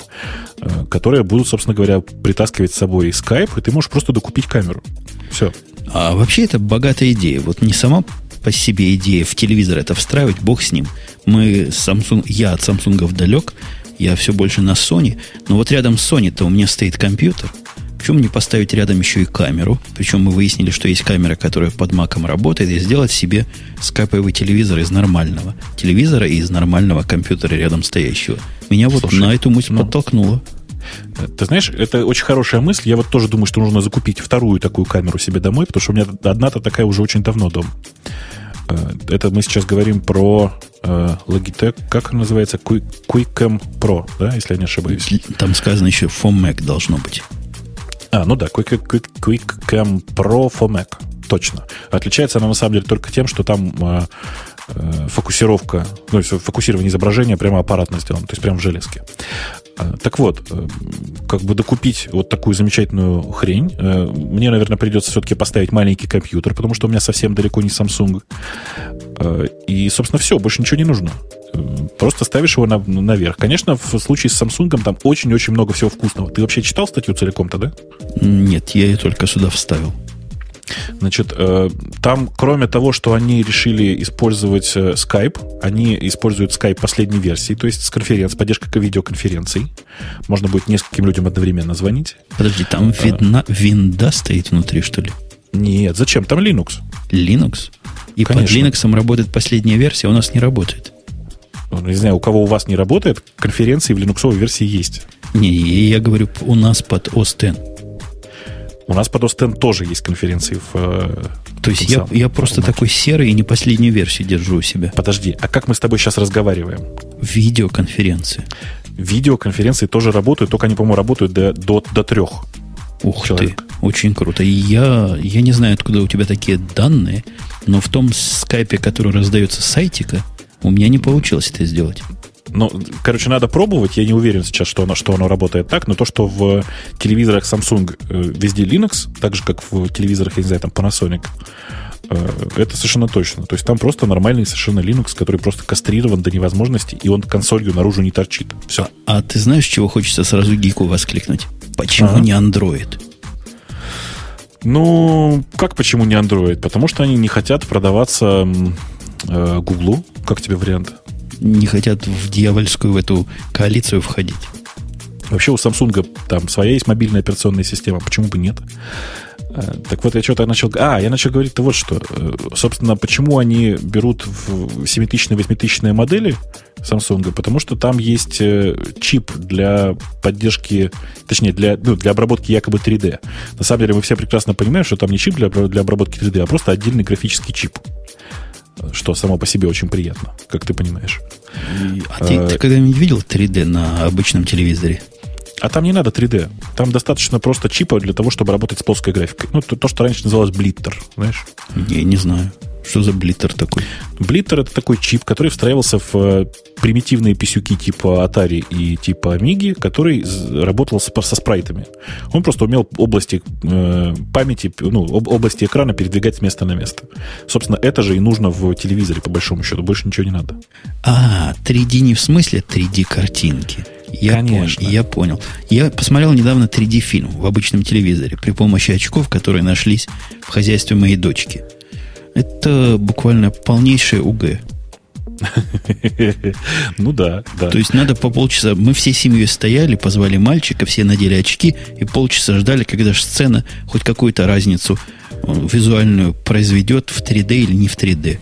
э, которые будут, собственно говоря, притаскивать с собой Skype, и ты можешь просто докупить камеру. Все. А вообще это богатая идея. Вот не сама по себе идея в телевизор это встраивать, бог с ним. Мы Samsung, я от Samsung далек, Я все больше на Sony. Но вот рядом с Sony-то у меня стоит компьютер. Почему не поставить рядом еще и камеру? Причем мы выяснили, что есть камера, которая под маком работает, и сделать себе скайповый телевизор из нормального телевизора и из нормального компьютера рядом стоящего. Меня вот Слушай, на эту мысль ну, подтолкнуло. Ты знаешь, это очень хорошая мысль. Я вот тоже думаю, что нужно закупить вторую такую камеру себе домой, потому что у меня одна-то такая уже очень давно дом. Э, это мы сейчас говорим про э, Logitech, как она называется? QuickCam Pro, да, если я не ошибаюсь. Там сказано еще for Mac должно быть. А, ну да, Quick, Quick, QuickCam Pro for Mac. Точно. Отличается она на самом деле только тем, что там э, э, фокусировка, ну, фокусирование изображения прямо аппаратно сделано, то есть прямо в железке. Э, так вот, э, как бы докупить вот такую замечательную хрень, э, мне, наверное, придется все-таки поставить маленький компьютер, потому что у меня совсем далеко не Samsung. Э, и, собственно, все, больше ничего не нужно. Просто ставишь его на, наверх. Конечно, в случае с Samsung там очень-очень много всего вкусного. Ты вообще читал статью целиком-то, да? Нет, я ее только сюда вставил. Значит, э, там, кроме того, что они решили использовать э, Skype, они используют Skype последней версии, то есть с конференц, поддержка видеоконференций. Можно будет нескольким людям одновременно звонить. Подожди, там а, видна, винда стоит внутри, что ли? Нет, зачем? Там Linux. Linux? И Конечно. под Linux работает последняя версия, у нас не работает. Ну, не знаю, у кого у вас не работает, конференции в линуксовой версии есть. Не, я говорю, у нас под OS X. У нас под OS X тоже есть конференции в... Э, То есть я, я просто такой серый и не последнюю версию держу у себя. Подожди, а как мы с тобой сейчас разговариваем? Видеоконференции. Видеоконференции тоже работают, только они, по-моему, работают до, до, до трех. Ух человек. ты, очень круто. Я, я не знаю, откуда у тебя такие данные, но в том скайпе, который раздается с сайтика, у меня не получилось это сделать. Ну, короче, надо пробовать. Я не уверен сейчас, что оно, что оно работает так, но то, что в телевизорах Samsung э, везде Linux, так же, как в телевизорах, я не знаю, там Panasonic, э, это совершенно точно. То есть там просто нормальный совершенно Linux, который просто кастрирован до невозможности, и он консолью наружу не торчит. Все. А, а ты знаешь, чего хочется сразу гику воскликнуть? Почему ага. не Android? Ну, как почему не Android? Потому что они не хотят продаваться э, Гуглу. Как тебе вариант? Не хотят в дьявольскую в эту коалицию входить. Вообще у Samsung там своя есть мобильная операционная система. Почему бы нет? Э, так вот, я что-то начал... А, я начал говорить-то вот что. Э, собственно, почему они берут в 7000 8000 модели Samsung? Потому что там есть э, чип для поддержки, точнее, для, ну, для обработки якобы 3D. На самом деле мы все прекрасно понимаем, что там не чип для, для обработки 3D, а просто отдельный графический чип что само по себе очень приятно, как ты понимаешь. А ты, ты когда-нибудь видел 3D на обычном телевизоре? А там не надо 3D. Там достаточно просто чипа для того, чтобы работать с плоской графикой. Ну, то, то что раньше называлось блиттер, знаешь? Не, не знаю. Что за блиттер такой? Блиттер это такой чип, который встраивался в э, примитивные писюки типа Atari и типа Amiga, который работал со, спрайтами. Он просто умел области э, памяти, ну, об, области экрана передвигать с места на место. Собственно, это же и нужно в телевизоре, по большому счету. Больше ничего не надо. А, 3D не в смысле 3D картинки. Я Конечно. Понял, я понял. Я посмотрел недавно 3D-фильм в обычном телевизоре при помощи очков, которые нашлись в хозяйстве моей дочки. Это буквально полнейшее УГ. Ну да, да. То есть надо по полчаса. Мы всей семьей стояли, позвали мальчика, все надели очки и полчаса ждали, когда же сцена хоть какую-то разницу э, визуальную произведет в 3D или не в 3D.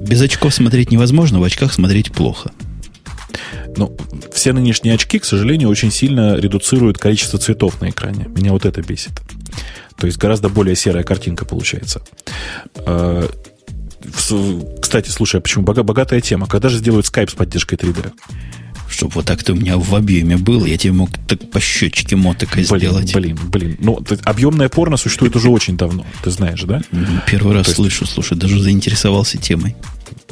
Без очков смотреть невозможно, в очках смотреть плохо. Ну, все нынешние очки, к сожалению, очень сильно редуцируют количество цветов на экране. Меня вот это бесит. То есть гораздо более серая картинка получается. А, кстати, слушай, а почему богатая тема? Когда же сделают скайп с поддержкой 3D? Чтобы вот так-то у меня в объеме было, я тебе мог так по щечке мотыка блин, сделать. Блин, блин. Ну, объемное порно существует уже очень давно, ты знаешь, да? Первый раз слышу, слушай, даже заинтересовался темой.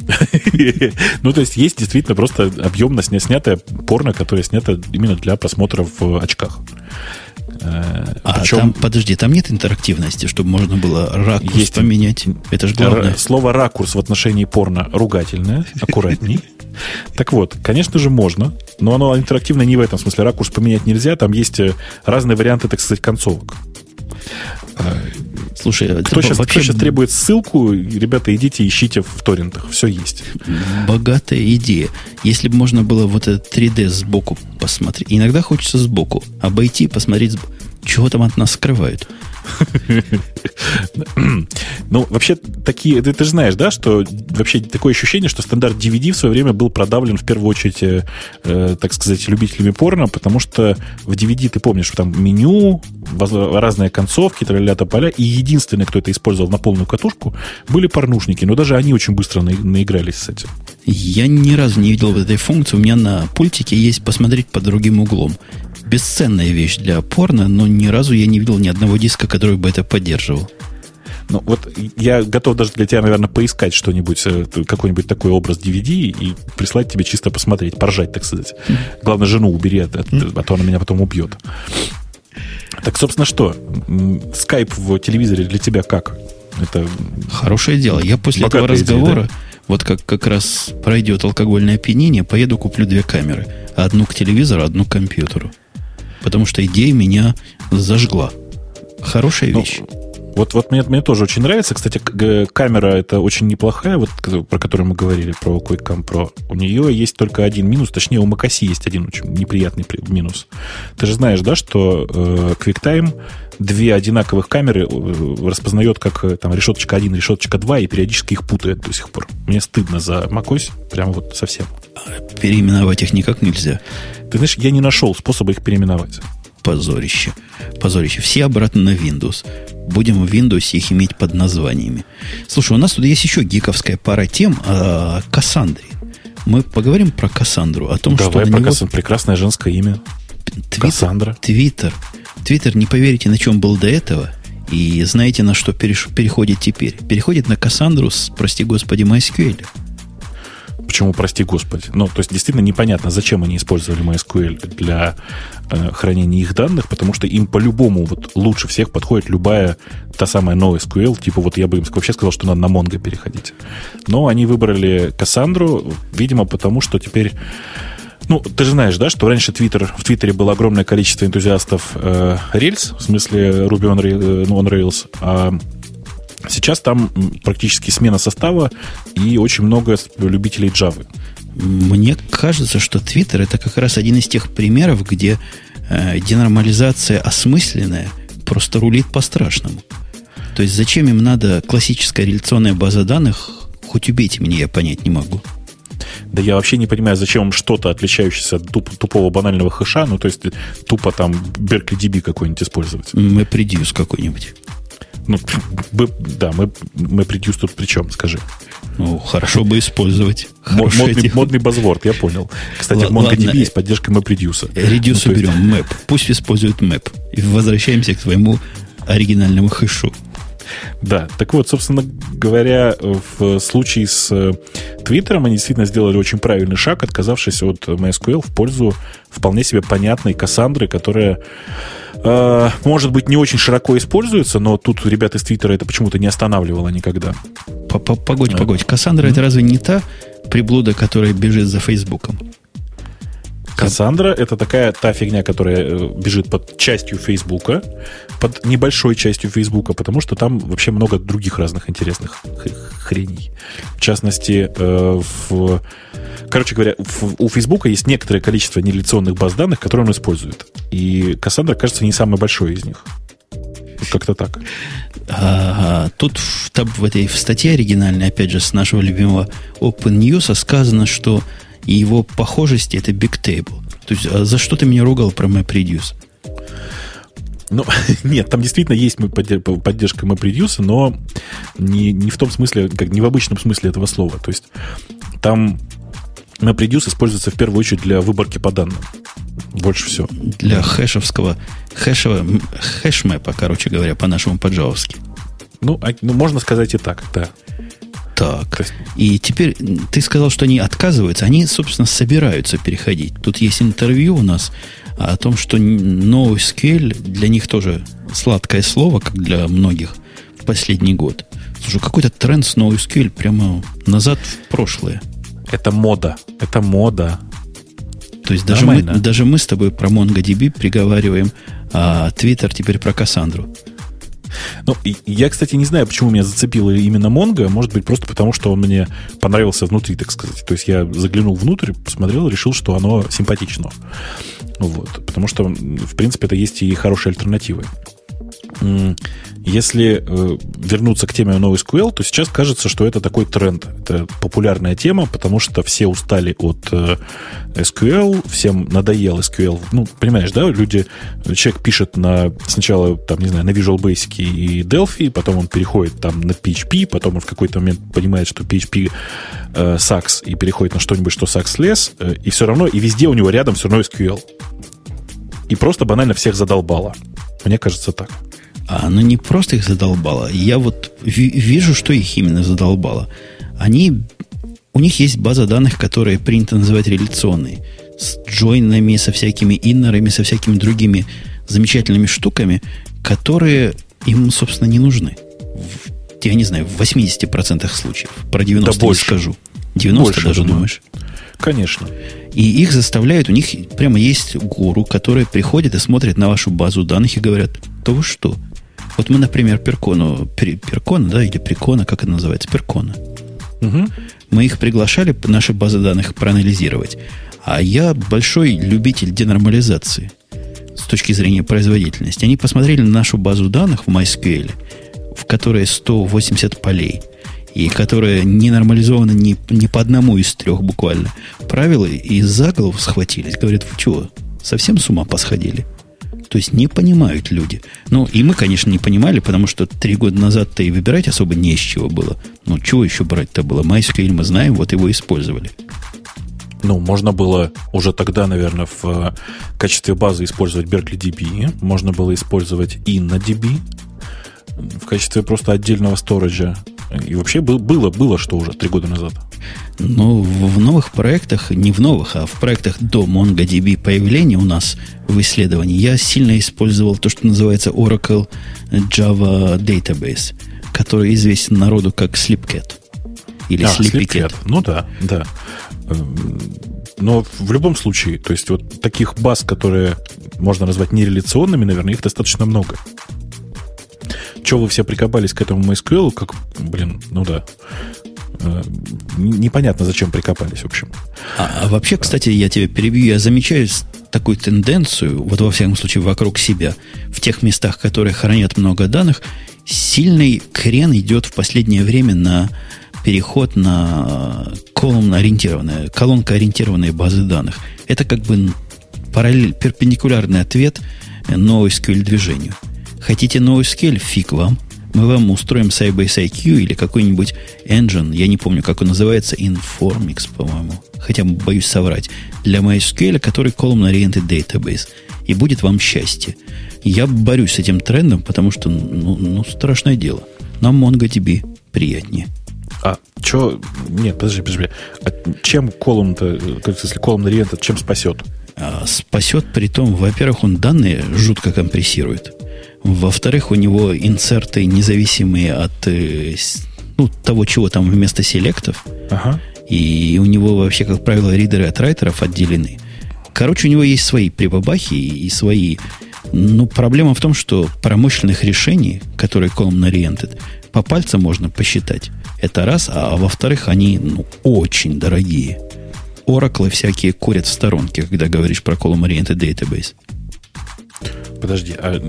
Ну, то есть есть действительно просто объемно снятое порно, которое снято именно для просмотра в очках. Э, а Причем, там, подожди, там нет интерактивности, чтобы можно было ракурс есть, поменять. Это же главное. Слово ракурс в отношении порно ругательное, аккуратней. Так вот, конечно же, можно, но оно интерактивно не в этом смысле. Ракурс поменять нельзя, там есть э, разные варианты, так сказать, концовок. Слушай, кто сейчас, вообще... кто сейчас требует ссылку, ребята, идите ищите в торрентах, все есть. Богатая идея. Если бы можно было вот это 3D сбоку посмотреть. Иногда хочется сбоку обойти, посмотреть, чего там от нас скрывают. Ну, вообще, такие, ты, ты же знаешь, да, что вообще такое ощущение, что стандарт DVD в свое время был продавлен в первую очередь, э, э так сказать, любителями порно, потому что в DVD, ты помнишь, там меню, разные концовки, траля поля, и единственное, кто это использовал на полную катушку, были порнушники, но даже они очень быстро на, наигрались с этим. Я ни разу не видел этой функции. У меня на пультике есть посмотреть под другим углом бесценная вещь для порно, но ни разу я не видел ни одного диска, который бы это поддерживал. Ну, вот я готов даже для тебя, наверное, поискать что-нибудь, э, какой-нибудь такой образ DVD и прислать тебе чисто посмотреть, поржать, так сказать. Главное, жену убери, а, а то она меня потом убьет. Так, собственно, что? Скайп в телевизоре для тебя как? Это хорошее дело. Я после этого разговора, идея, да? вот как как раз пройдет алкогольное опьянение, поеду куплю две камеры. Одну к телевизору, одну к компьютеру потому что идея меня зажгла. Хорошая ну, вещь. Вот, вот мне, мне тоже очень нравится. Кстати, камера это очень неплохая, вот про которую мы говорили, про QuickCam Pro. У нее есть только один минус, точнее, у Макаси есть один очень неприятный минус. Ты же знаешь, да, что э, QuickTime две одинаковых камеры э, распознает как э, там решеточка 1, решеточка 2 и периодически их путает до сих пор. Мне стыдно за macOS, прямо вот совсем. А переименовать их никак нельзя. Ты знаешь, я не нашел способа их переименовать. Позорище. Позорище. Все обратно на Windows. Будем в Windows их иметь под названиями. Слушай, у нас тут есть еще гиковская пара тем о Кассандре. Мы поговорим про Кассандру, о том, Давай что... про него... Кассандру. Прекрасное женское имя. Твиттер, Кассандра. Твиттер. Твиттер, не поверите, на чем был до этого. И знаете, на что переш... переходит теперь? Переходит на Кассандру с, прости господи, MySQL. Почему, прости господи? Ну, то есть, действительно непонятно, зачем они использовали MySQL для э, хранения их данных, потому что им по-любому вот лучше всех подходит любая та самая NoSQL, типа вот я бы им вообще сказал, что надо на Mongo переходить. Но они выбрали Кассандру, видимо, потому что теперь ну, ты же знаешь, да, что раньше Twitter, в Твиттере было огромное количество энтузиастов э, Rails, в смысле Ruby on, Rails, on Rails, а Сейчас там практически смена состава и очень много любителей Java. Мне кажется, что Twitter это как раз один из тех примеров, где э, денормализация осмысленная просто рулит по-страшному. То есть зачем им надо классическая реляционная база данных, хоть убейте меня, я понять не могу. Да я вообще не понимаю, зачем им что-то, отличающееся от туп, тупого банального хэша, ну то есть тупо там Berkeley DB какой-нибудь использовать. MapReduce какой-нибудь. Ну, да, мы, мы придюс тут при чем, скажи. Ну, хорошо бы использовать. Модный, модный базворд, я понял. Кстати, в MongoDB ладно. есть поддержка MapReduce. Reduce ну, уберем, есть... Map. Пусть используют Map. И возвращаемся к твоему оригинальному хэшу. Да, так вот, собственно говоря, в случае с Твиттером они действительно сделали очень правильный шаг, отказавшись от MySQL в пользу вполне себе понятной Кассандры, которая э, может быть, не очень широко используется, но тут ребята из Твиттера это почему-то не останавливало никогда. Погодь, погодь. Кассандра это разве не та приблуда, которая бежит за Фейсбуком? Кассандра — это такая та фигня, которая э, бежит под частью Фейсбука, под небольшой частью Фейсбука, потому что там вообще много других разных интересных хреней. В частности, э, в... Короче говоря, у Фейсбука есть некоторое количество нереляционных баз данных, которые он использует. И Кассандра, кажется, не самый большой из них. Как-то так. А, тут в, в этой в статье оригинальной, опять же, с нашего любимого Open News сказано, что и его похожести это Bigtable. То есть, а за что ты меня ругал про MapReduce? Ну, нет, там действительно есть поддержка MapReduce, но не, не в том смысле, как не в обычном смысле этого слова. То есть там MapReduce используется в первую очередь для выборки по данным. Больше всего. Для хэшевского, хэшева, хэшмэпа, короче говоря, по-нашему по-джавовски. Ну, а, ну, можно сказать и так, да. Так. И теперь ты сказал, что они отказываются. Они, собственно, собираются переходить. Тут есть интервью у нас о том, что NoSQL для них тоже сладкое слово, как для многих в последний год. Слушай, какой-то тренд с NoSQL прямо назад в прошлое. Это мода. Это мода. То есть даже мы, даже мы с тобой про MongoDB приговариваем, а Twitter теперь про Кассандру. Ну, я, кстати, не знаю, почему меня зацепило именно Mongo. Может быть, просто потому, что он мне понравился внутри, так сказать. То есть я заглянул внутрь, посмотрел, решил, что оно симпатично. Вот. Потому что, в принципе, это есть и хорошие альтернативы. Если э, вернуться к теме NoSQL, то сейчас кажется, что это такой тренд. Это популярная тема, потому что все устали от э, SQL, всем надоел SQL. Ну, понимаешь, да, люди, человек пишет на сначала, там, не знаю, на Visual Basic и Delphi, потом он переходит там на PHP, потом он в какой-то момент понимает, что PHP э, sucks, и переходит на что-нибудь, что sucks less, э, и все равно, и везде у него рядом все равно SQL. И просто банально всех задолбало. Мне кажется так. А она не просто их задолбала. Я вот вижу, что их именно задолбало. Они, у них есть база данных, которые принято называть реляционной. С джойнами, со всякими иннерами, со всякими другими замечательными штуками, которые им, собственно, не нужны. В, я не знаю, в 80% случаев. Про 90 да не скажу. 90 больше, даже думаю. думаешь? Конечно. И их заставляют, у них прямо есть гуру, которые приходят и смотрят на вашу базу данных и говорят, то вы что? Вот мы, например, Перкону, Перкона, да, или Прикона, как это называется, Перкона. Угу. Мы их приглашали, наши базы данных проанализировать. А я большой любитель денормализации с точки зрения производительности. Они посмотрели на нашу базу данных в MySQL, в которой 180 полей, и которая не нормализована ни, ни по одному из трех буквально правила, и за голову схватились. Говорят, вы чего, совсем с ума посходили? То есть не понимают люди. Ну, и мы, конечно, не понимали, потому что три года назад-то и выбирать особо не с чего было. Ну, чего еще брать-то было? MySQL мы знаем, вот его использовали. Ну, можно было уже тогда, наверное, в э, качестве базы использовать Berkeley DB, можно было использовать InnoDB в качестве просто отдельного сториджа. И вообще было, было что уже три года назад. Ну, в новых проектах, не в новых, а в проектах до MongoDB появления у нас в исследовании я сильно использовал то, что называется Oracle Java Database, который известен народу как Slipcat. Или а, Sleepycat. Ну да, да. Эм, но в любом случае, то есть вот таких баз, которые можно назвать нереляционными, наверное, их достаточно много. Чего вы все прикопались к этому MySQL, как, блин, ну да. Э, непонятно, зачем прикопались, в общем. А, а вообще, кстати, я тебя перебью, я замечаю такую тенденцию, вот во всяком случае вокруг себя, в тех местах, которые хранят много данных, сильный крен идет в последнее время на переход на колонно-ориентированные, колонко-ориентированные базы данных. Это как бы параллель, перпендикулярный ответ NoSQL движению. Хотите NoSQL? Фиг вам – мы вам устроим Side-by-Side Queue или какой-нибудь engine, я не помню, как он называется, Informix, по-моему, хотя боюсь соврать, для MySQL, который column-oriented database. И будет вам счастье. Я борюсь с этим трендом, потому что, ну, ну страшное дело. Нам MongoDB приятнее. А что... Нет, подожди, подожди. А чем колумн-то, если колумн ориентед, чем спасет? А, спасет при том, во-первых, он данные жутко компрессирует. Во-вторых, у него инсерты независимые от э, ну, того, чего там вместо селектов. Ага. И у него вообще, как правило, ридеры от райтеров отделены. Короче, у него есть свои прибабахи и свои... Но проблема в том, что промышленных решений, которые column oriented, по пальцам можно посчитать. Это раз. А во-вторых, они ну, очень дорогие. Oracle всякие курят в сторонке, когда говоришь про column oriented database. Подожди, а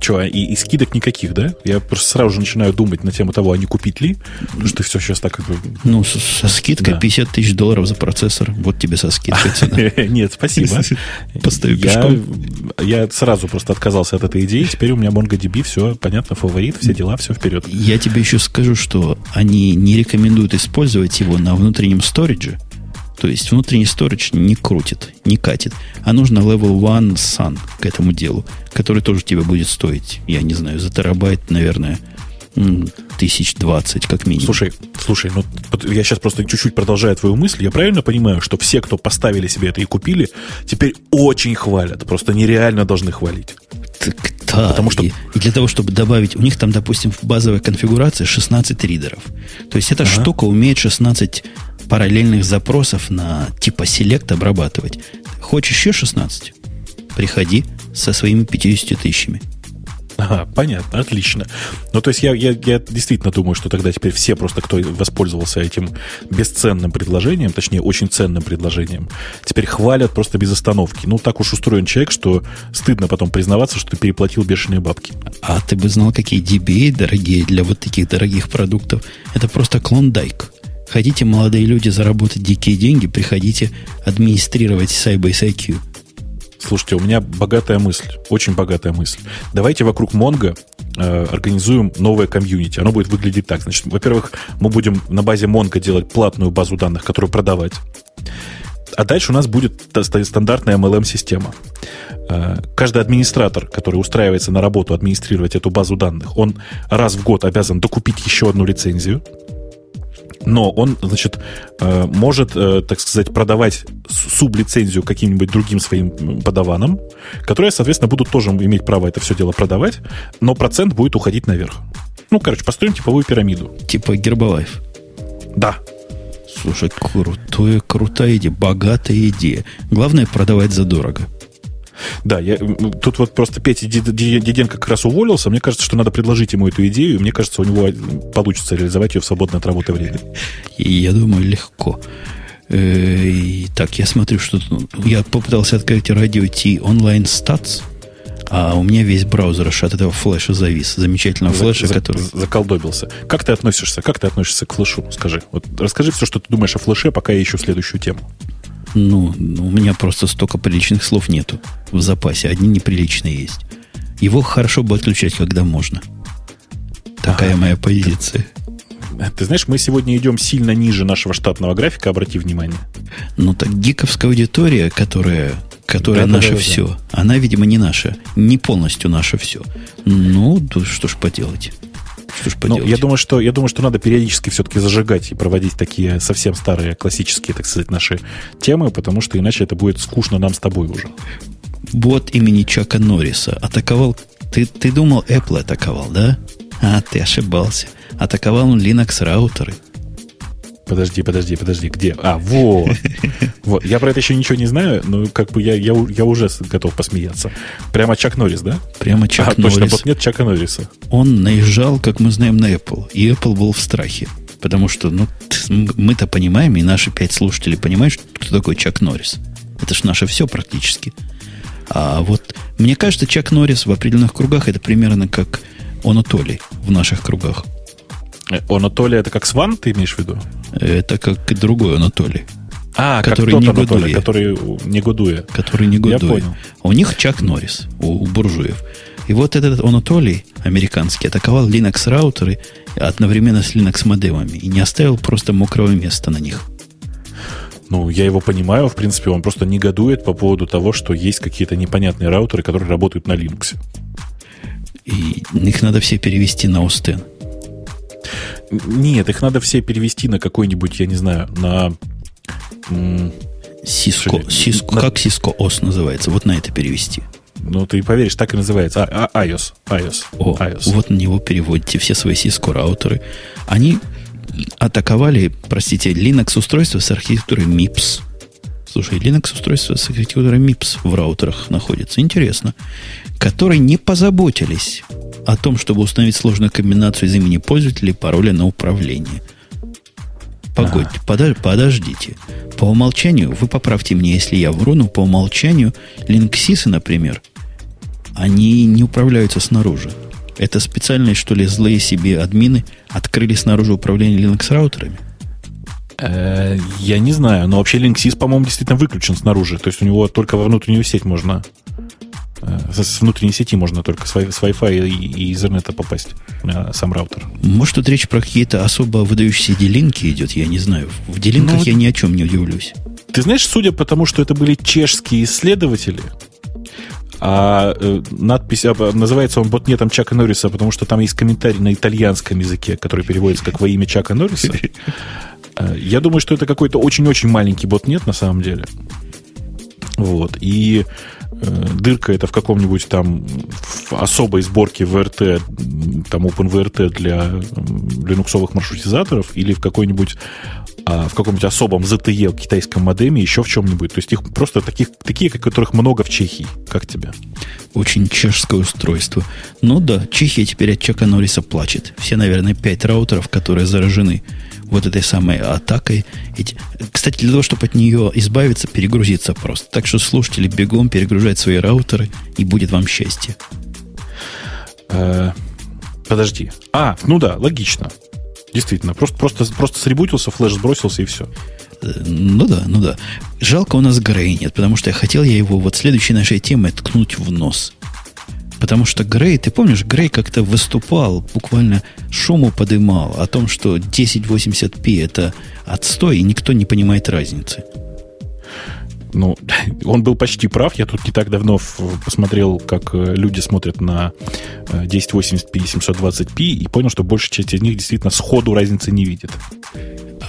что, а и, и скидок никаких, да? Я просто сразу же начинаю думать на тему того, а не купить ли? Потому что ты все сейчас так... Ну, со, со скидкой да. 50 тысяч долларов за процессор. Вот тебе со скидкой цена. Нет, спасибо. Пешком. Я сразу просто отказался от этой идеи. Теперь у меня MongoDB, все понятно, фаворит, все дела, все вперед. Я тебе еще скажу, что они не рекомендуют использовать его на внутреннем сторидже, то есть внутренний storage не крутит, не катит. А нужно level 1 SAN к этому делу, который тоже тебе будет стоить, я не знаю, за терабайт, наверное, тысяч двадцать как минимум. Слушай, слушай, ну я сейчас просто чуть-чуть продолжаю твою мысль. Я правильно понимаю, что все, кто поставили себе это и купили, теперь очень хвалят, просто нереально должны хвалить. Так, да, Потому что... и, и для того, чтобы добавить, у них там, допустим, в базовой конфигурации 16 ридеров. То есть эта ага. штука умеет 16 параллельных запросов на типа селект обрабатывать. Хочешь еще 16? Приходи со своими 50 тысячами. Ага, понятно, отлично. Ну, то есть я, я, я действительно думаю, что тогда теперь все просто, кто воспользовался этим бесценным предложением, точнее, очень ценным предложением, теперь хвалят просто без остановки. Ну, так уж устроен человек, что стыдно потом признаваться, что ты переплатил бешеные бабки. А ты бы знал, какие DBA дорогие для вот таких дорогих продуктов. Это просто клондайк. Хотите, молодые люди, заработать дикие деньги, приходите администрировать Sybase IQ. Слушайте, у меня богатая мысль, очень богатая мысль. Давайте вокруг Монго э, организуем новое комьюнити. Оно будет выглядеть так. Значит, во-первых, мы будем на базе Монго делать платную базу данных, которую продавать. А дальше у нас будет стандартная MLM-система. Э, каждый администратор, который устраивается на работу администрировать эту базу данных, он раз в год обязан докупить еще одну лицензию но он, значит, э, может, э, так сказать, продавать сублицензию каким-нибудь другим своим подаванам, которые, соответственно, будут тоже иметь право это все дело продавать, но процент будет уходить наверх. Ну, короче, построим типовую пирамиду. Типа Гербалайф. Да. Слушай, крутая, крутая идея, богатая идея. Главное продавать задорого. Да, я, тут вот просто Петя Диденко как раз уволился. Мне кажется, что надо предложить ему эту идею, и мне кажется, у него получится реализовать ее в свободное от работы время. И я думаю, легко. Э, так, я смотрю, что я попытался открыть радио T онлайн статс, а у меня весь браузер от этого флеша завис. Замечательного за, флеша, за, который... Заколдобился. Как ты относишься? Как ты относишься к флешу? Скажи. Вот расскажи все, что ты думаешь о флеше, пока я ищу следующую тему. Ну, у меня просто столько приличных слов нету в запасе. Одни неприличные есть. Его хорошо бы отключать, когда можно. Такая ага. моя позиция. Ты, ты знаешь, мы сегодня идем сильно ниже нашего штатного графика, обрати внимание. Ну так гиковская аудитория, которая, которая да, наше да, да, все, да. она, видимо, не наша, не полностью наше все. Ну, что ж поделать. Что ж ну, поделать? Ну, я думаю, что, я думаю, что надо периодически все-таки зажигать и проводить такие совсем старые классические, так сказать, наши темы, потому что иначе это будет скучно нам с тобой уже. Бот имени Чака Норриса атаковал... Ты, ты думал, Apple атаковал, да? А, ты ошибался. Атаковал он Linux раутеры. Подожди, подожди, подожди, где? А, вот. вот. Я про это еще ничего не знаю, но как бы я, я, я уже готов посмеяться. Прямо Чак Норрис, да? Прямо Чак а, Норрис. точно, вот нет Чака Норриса. Он наезжал, как мы знаем, на Apple. И Apple был в страхе. Потому что, ну, мы-то понимаем, и наши пять слушателей понимают, кто такой Чак Норрис. Это ж наше все практически. А вот мне кажется, Чак Норрис в определенных кругах это примерно как Онатолий в наших кругах. Э, Анатолий это как Сван, ты имеешь в виду? Это как другой Анатолий. А, который как не Анатолий, который не гудуя. Который не гудуя. Я понял. У них Чак Норрис, у, у буржуев. И вот этот Анатолий американский атаковал Linux раутеры одновременно с Linux модемами и не оставил просто мокрого места на них. Ну, я его понимаю, в принципе, он просто негодует по поводу того, что есть какие-то непонятные раутеры, которые работают на Linux. И их надо все перевести на Остен. Нет, их надо все перевести на какой-нибудь, я не знаю, на... Cisco, Cisco, на... как Cisco OS называется? Вот на это перевести. Ну, ты поверишь, так и называется. А, а, iOS. iOS. О, iOS. вот на него переводите все свои Cisco раутеры. Они атаковали, простите, Linux устройство с архитектурой MIPS. Слушай, Linux устройство с архитектурой MIPS в раутерах находится. Интересно. Которые не позаботились о том, чтобы установить сложную комбинацию из имени пользователя и пароля на управление. Погодьте, ага. подож, подождите. По умолчанию, вы поправьте мне, если я вру, но по умолчанию линксисы, например, они не управляются снаружи. Это специальные, что ли, злые себе админы открыли снаружи управление Linux-раутерами? Э, я не знаю, но вообще Linksys, по-моему, действительно выключен снаружи. То есть у него только во внутреннюю сеть можно с внутренней сети можно только с Wi-Fi и из интернета попасть на сам раутер. Может, тут речь про какие-то особо выдающиеся делинки идет, я не знаю. В делинках ну, я ни о чем не удивлюсь. Ты знаешь, судя по тому, что это были чешские исследователи, а э, надпись, а, называется он ботнетом Чака Норриса, потому что там есть комментарий на итальянском языке, который переводится как во имя Чака Норриса. Э, я думаю, что это какой-то очень-очень маленький ботнет на самом деле. Вот. И э, дырка это в каком-нибудь там в особой сборке VRT, там OpenVRT для линуксовых маршрутизаторов или в какой-нибудь а, в каком-нибудь особом ZTE китайском модеме, еще в чем-нибудь. То есть их просто таких, такие, которых много в Чехии. Как тебе? Очень чешское устройство. Ну да, Чехия теперь от Чака Норриса плачет. Все, наверное, пять раутеров, которые заражены вот этой самой атакой. Кстати, для того, чтобы от нее избавиться, перегрузиться просто. Так что слушатели бегом перегружать свои раутеры, и будет вам счастье. Э, подожди. А, ну да, логично. Действительно, просто, просто, просто сребутился, флеш сбросился и все. Э, ну да, ну да. Жалко у нас Грей нет, потому что я хотел я его вот следующей нашей темой ткнуть в нос. Потому что Грей, ты помнишь, Грей как-то выступал, буквально шуму подымал о том, что 1080p это отстой, и никто не понимает разницы. Ну, он был почти прав. Я тут не так давно посмотрел, как э, люди смотрят на 1080p и 720p, и понял, что большая часть из них действительно сходу разницы не видит.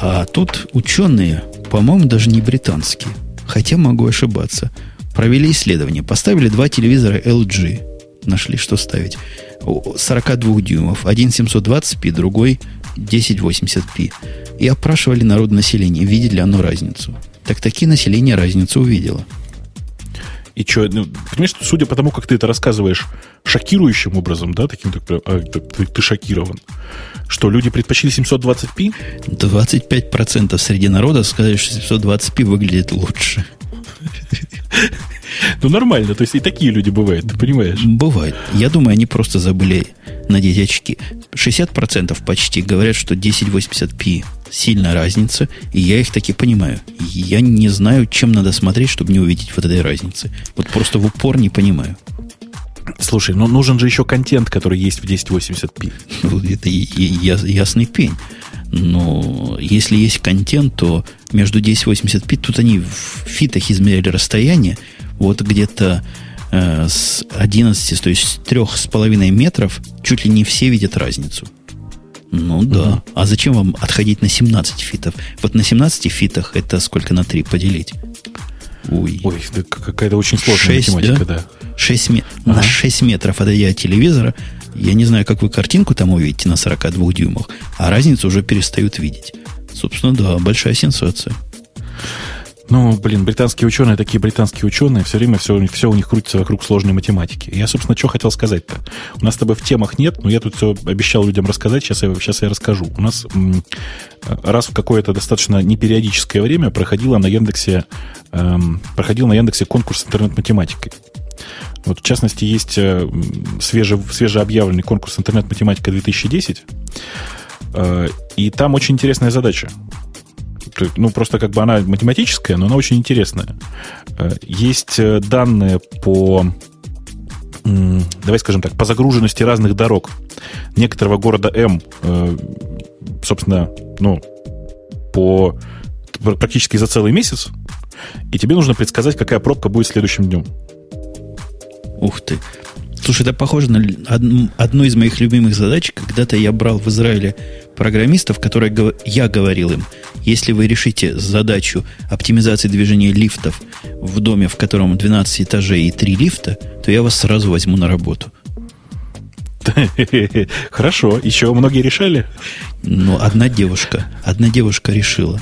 А тут ученые, по-моему, даже не британские, хотя могу ошибаться, провели исследование. Поставили два телевизора LG нашли, что ставить. 42 дюймов. Один 720p, другой 1080p. И опрашивали народное население, видит ли оно разницу. Так таки население разницу увидело. И что, ну, понимаешь, судя по тому, как ты это рассказываешь шокирующим образом, да, таким, так, а, ты, ты шокирован, что люди предпочли 720p? 25% среди народа сказали, что 720p выглядит лучше. Ну, нормально. То есть и такие люди бывают, ты понимаешь? Бывает. Я думаю, они просто забыли надеть очки. 60% почти говорят, что 1080p сильная разница, и я их таки понимаю. Я не знаю, чем надо смотреть, чтобы не увидеть вот этой разницы. Вот просто в упор не понимаю. Слушай, ну нужен же еще контент, который есть в 1080p. Ну, это ясный пень. Но если есть контент, то между 1080p, тут они в фитах измерили расстояние, вот где-то э, с 11, то есть с 3,5 метров, чуть ли не все видят разницу. Ну да. Угу. А зачем вам отходить на 17 фитов? Вот на 17 фитах это сколько на 3 поделить? Ой, Ой да какая-то очень сложная 6, математика, да. да. 6 ме- ага. На 6 метров отойдя от телевизора, я не знаю, как вы картинку там увидите на 42 дюймах, а разницу уже перестают видеть. Собственно, да, большая сенсация. Ну, блин, британские ученые, такие британские ученые, все время все, все у них крутится вокруг сложной математики. Я, собственно, что хотел сказать-то? У нас с тобой в темах нет, но я тут все обещал людям рассказать, сейчас я, сейчас я расскажу. У нас раз в какое-то достаточно непериодическое время проходило на Яндексе, эм, проходил на Яндексе конкурс интернет-математикой. Вот, в частности, есть э, свеже, свежеобъявленный конкурс «Интернет-математика 2010», э, и там очень интересная задача ну, просто как бы она математическая, но она очень интересная. Э, есть э, данные по давай скажем так, по загруженности разных дорог некоторого города М, э, собственно, ну, по практически за целый месяц, и тебе нужно предсказать, какая пробка будет следующим днем. Ух ты. Слушай, это похоже на одну из моих любимых задач. Когда-то я брал в Израиле программистов, которые я говорил им, если вы решите задачу оптимизации движения лифтов в доме, в котором 12 этажей и 3 лифта, то я вас сразу возьму на работу. Хорошо. Еще многие решали? Ну, одна девушка. Одна девушка решила.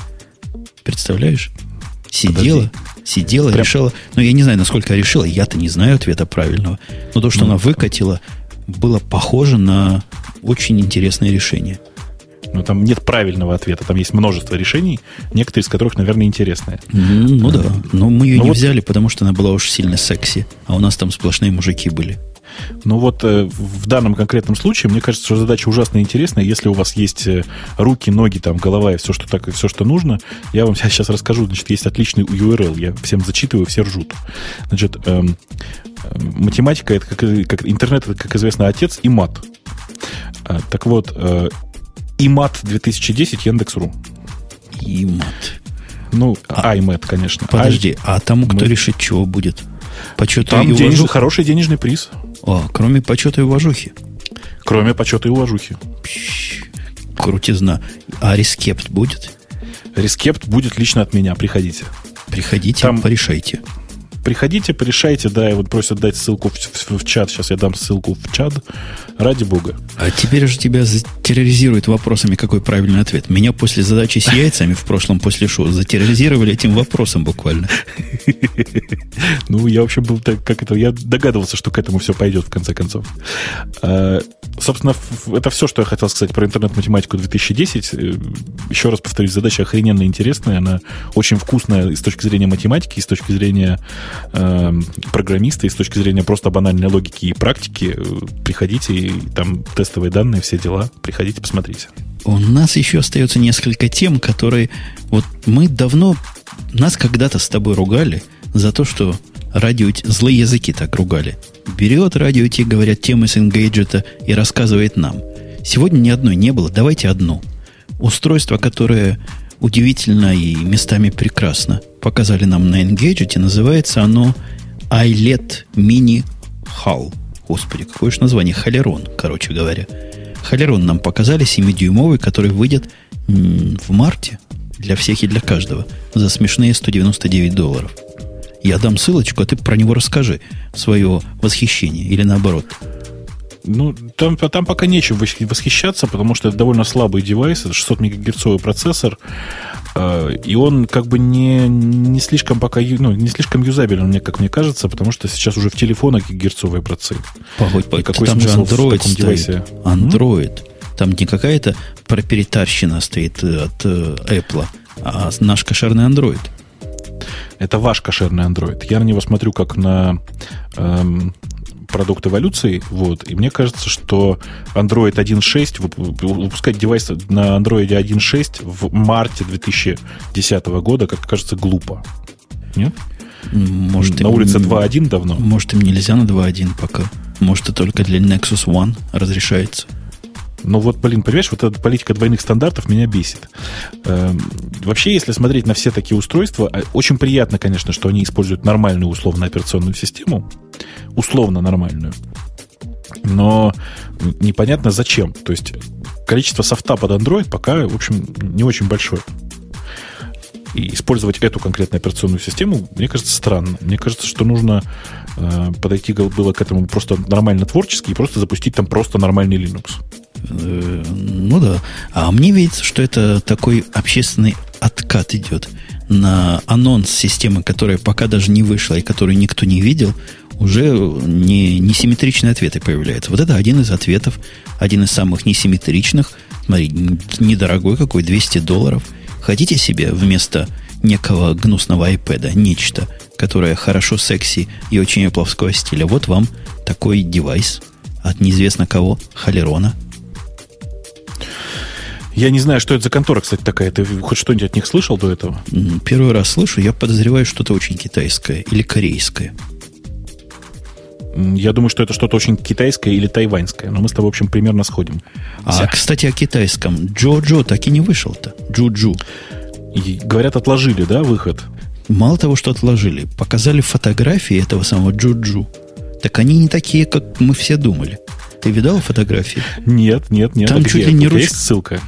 Представляешь? Сидела, Подожди. сидела, Прям... решила. Ну, я не знаю, насколько решила. Я-то не знаю ответа правильного. Но то, что ну, она выкатила, было похоже на очень интересное решение. Ну, там нет правильного ответа, там есть множество решений, некоторые из которых, наверное, интересные. Mm, ну да, но мы ее ну, не вот... взяли, потому что она была уж сильно секси, а у нас там сплошные мужики были. Ну вот э, в данном конкретном случае, мне кажется, что задача ужасно интересная. Если у вас есть э, руки, ноги, там, голова и все, что так, и все, что нужно, я вам сейчас расскажу. Значит, есть отличный URL. Я всем зачитываю, все ржут. Значит, эм, эм, математика это как, как интернет, это, как известно, отец и мат. Э, так вот, э, ИМАТ 2010 Яндекс.ру. ИМАТ. Ну, а, iMat, конечно. Подожди, а, а тому, кто Мы... решит, чего будет? Почета Там и денежный, уважуха? хороший денежный приз. А, кроме почета и уважухи? Кроме почета и уважухи. Пш, крутизна. А рескепт будет? Рескепт будет лично от меня. Приходите. Приходите, Там... порешайте. Приходите, порешайте, да, и вот просят дать ссылку в, в, в чат. Сейчас я дам ссылку в чат. Ради бога. А теперь же тебя терроризируют вопросами, какой правильный ответ. Меня после задачи с яйцами в прошлом после шоу затерроризировали этим вопросом буквально. Ну, я вообще был так, как это, я догадывался, что к этому все пойдет в конце концов. Собственно, это все, что я хотел сказать про интернет-математику 2010. Э, Еще раз повторюсь, задача охрененно интересная, она очень вкусная и с точки зрения математики, и с точки зрения э, программиста, и с точки зрения просто банальной логики и практики. Приходите, и там тестовые данные, все дела. Приходите, посмотрите. У нас еще остается несколько тем, которые... Вот мы давно... Нас когда-то с тобой ругали за то, что радио... Злые языки так ругали. Берет радио те, говорят, темы с Engadget и рассказывает нам. Сегодня ни одной не было. Давайте одну. Устройство, которое удивительно и местами прекрасно показали нам на Engadget, называется оно iLED Mini Hull. Господи, какое же название? Холерон, короче говоря. Холерон нам показали 7-дюймовый, который выйдет в марте для всех и для каждого за смешные 199 долларов. Я дам ссылочку, а ты про него расскажи свое восхищение или наоборот. Ну, там, там пока нечем восхищаться, потому что это довольно слабый девайс, это 600 мегагерцовый процессор, э, и он как бы не, не слишком пока, ну, не слишком юзабелен, мне, как мне кажется, потому что сейчас уже в телефонах гигагерцовые процессы. Погодь, погодь, какой там же Android стоит. Девайсе? Android. Там не какая-то проприетарщина стоит от э, Apple, а наш кошерный Android. Это ваш кошерный Android. Я на него смотрю как на эм, продукт эволюции, вот, и мне кажется, что Android 1.6, выпускать девайс на Android 1.6 в марте 2010 года, как кажется, глупо. Нет? Может, на улице 2.1 давно. Может, им нельзя на 2.1 пока. Может, это только для Nexus One разрешается. Ну вот, блин, понимаешь, вот эта политика двойных стандартов меня бесит. Эм, вообще, если смотреть на все такие устройства, а, очень приятно, конечно, что они используют нормальную условно операционную систему, условно нормальную, но непонятно зачем. То есть количество софта под Android пока, в общем, не очень большое. И использовать эту конкретную операционную систему, мне кажется, странно. Мне кажется, что нужно э, подойти было к этому просто нормально творчески и просто запустить там просто нормальный Linux. Э, ну да. А мне видится, что это такой общественный откат идет на анонс системы, которая пока даже не вышла и которую никто не видел, уже не, несимметричные ответы появляются. Вот это один из ответов, один из самых несимметричных. Смотри, недорогой какой, 200 долларов. Хотите себе вместо некого гнусного iPad нечто, которое хорошо секси и очень эпловского стиля? Вот вам такой девайс от неизвестно кого, Халерона – я не знаю, что это за контора, кстати, такая. Ты хоть что-нибудь от них слышал до этого? Первый раз слышу. Я подозреваю, что-то очень китайское или корейское. Я думаю, что это что-то очень китайское или тайваньское. Но мы с тобой, в общем, примерно сходим. А, Вся. кстати, о китайском. Джо-Джо так и не вышел-то. Джу-Джу. Говорят, отложили, да, выход? Мало того, что отложили, показали фотографии этого самого Джу-Джу. Так они не такие, как мы все думали. Ты видал фотографии? Нет, нет, нет. Там чуть ли не ручка. Есть ссылка?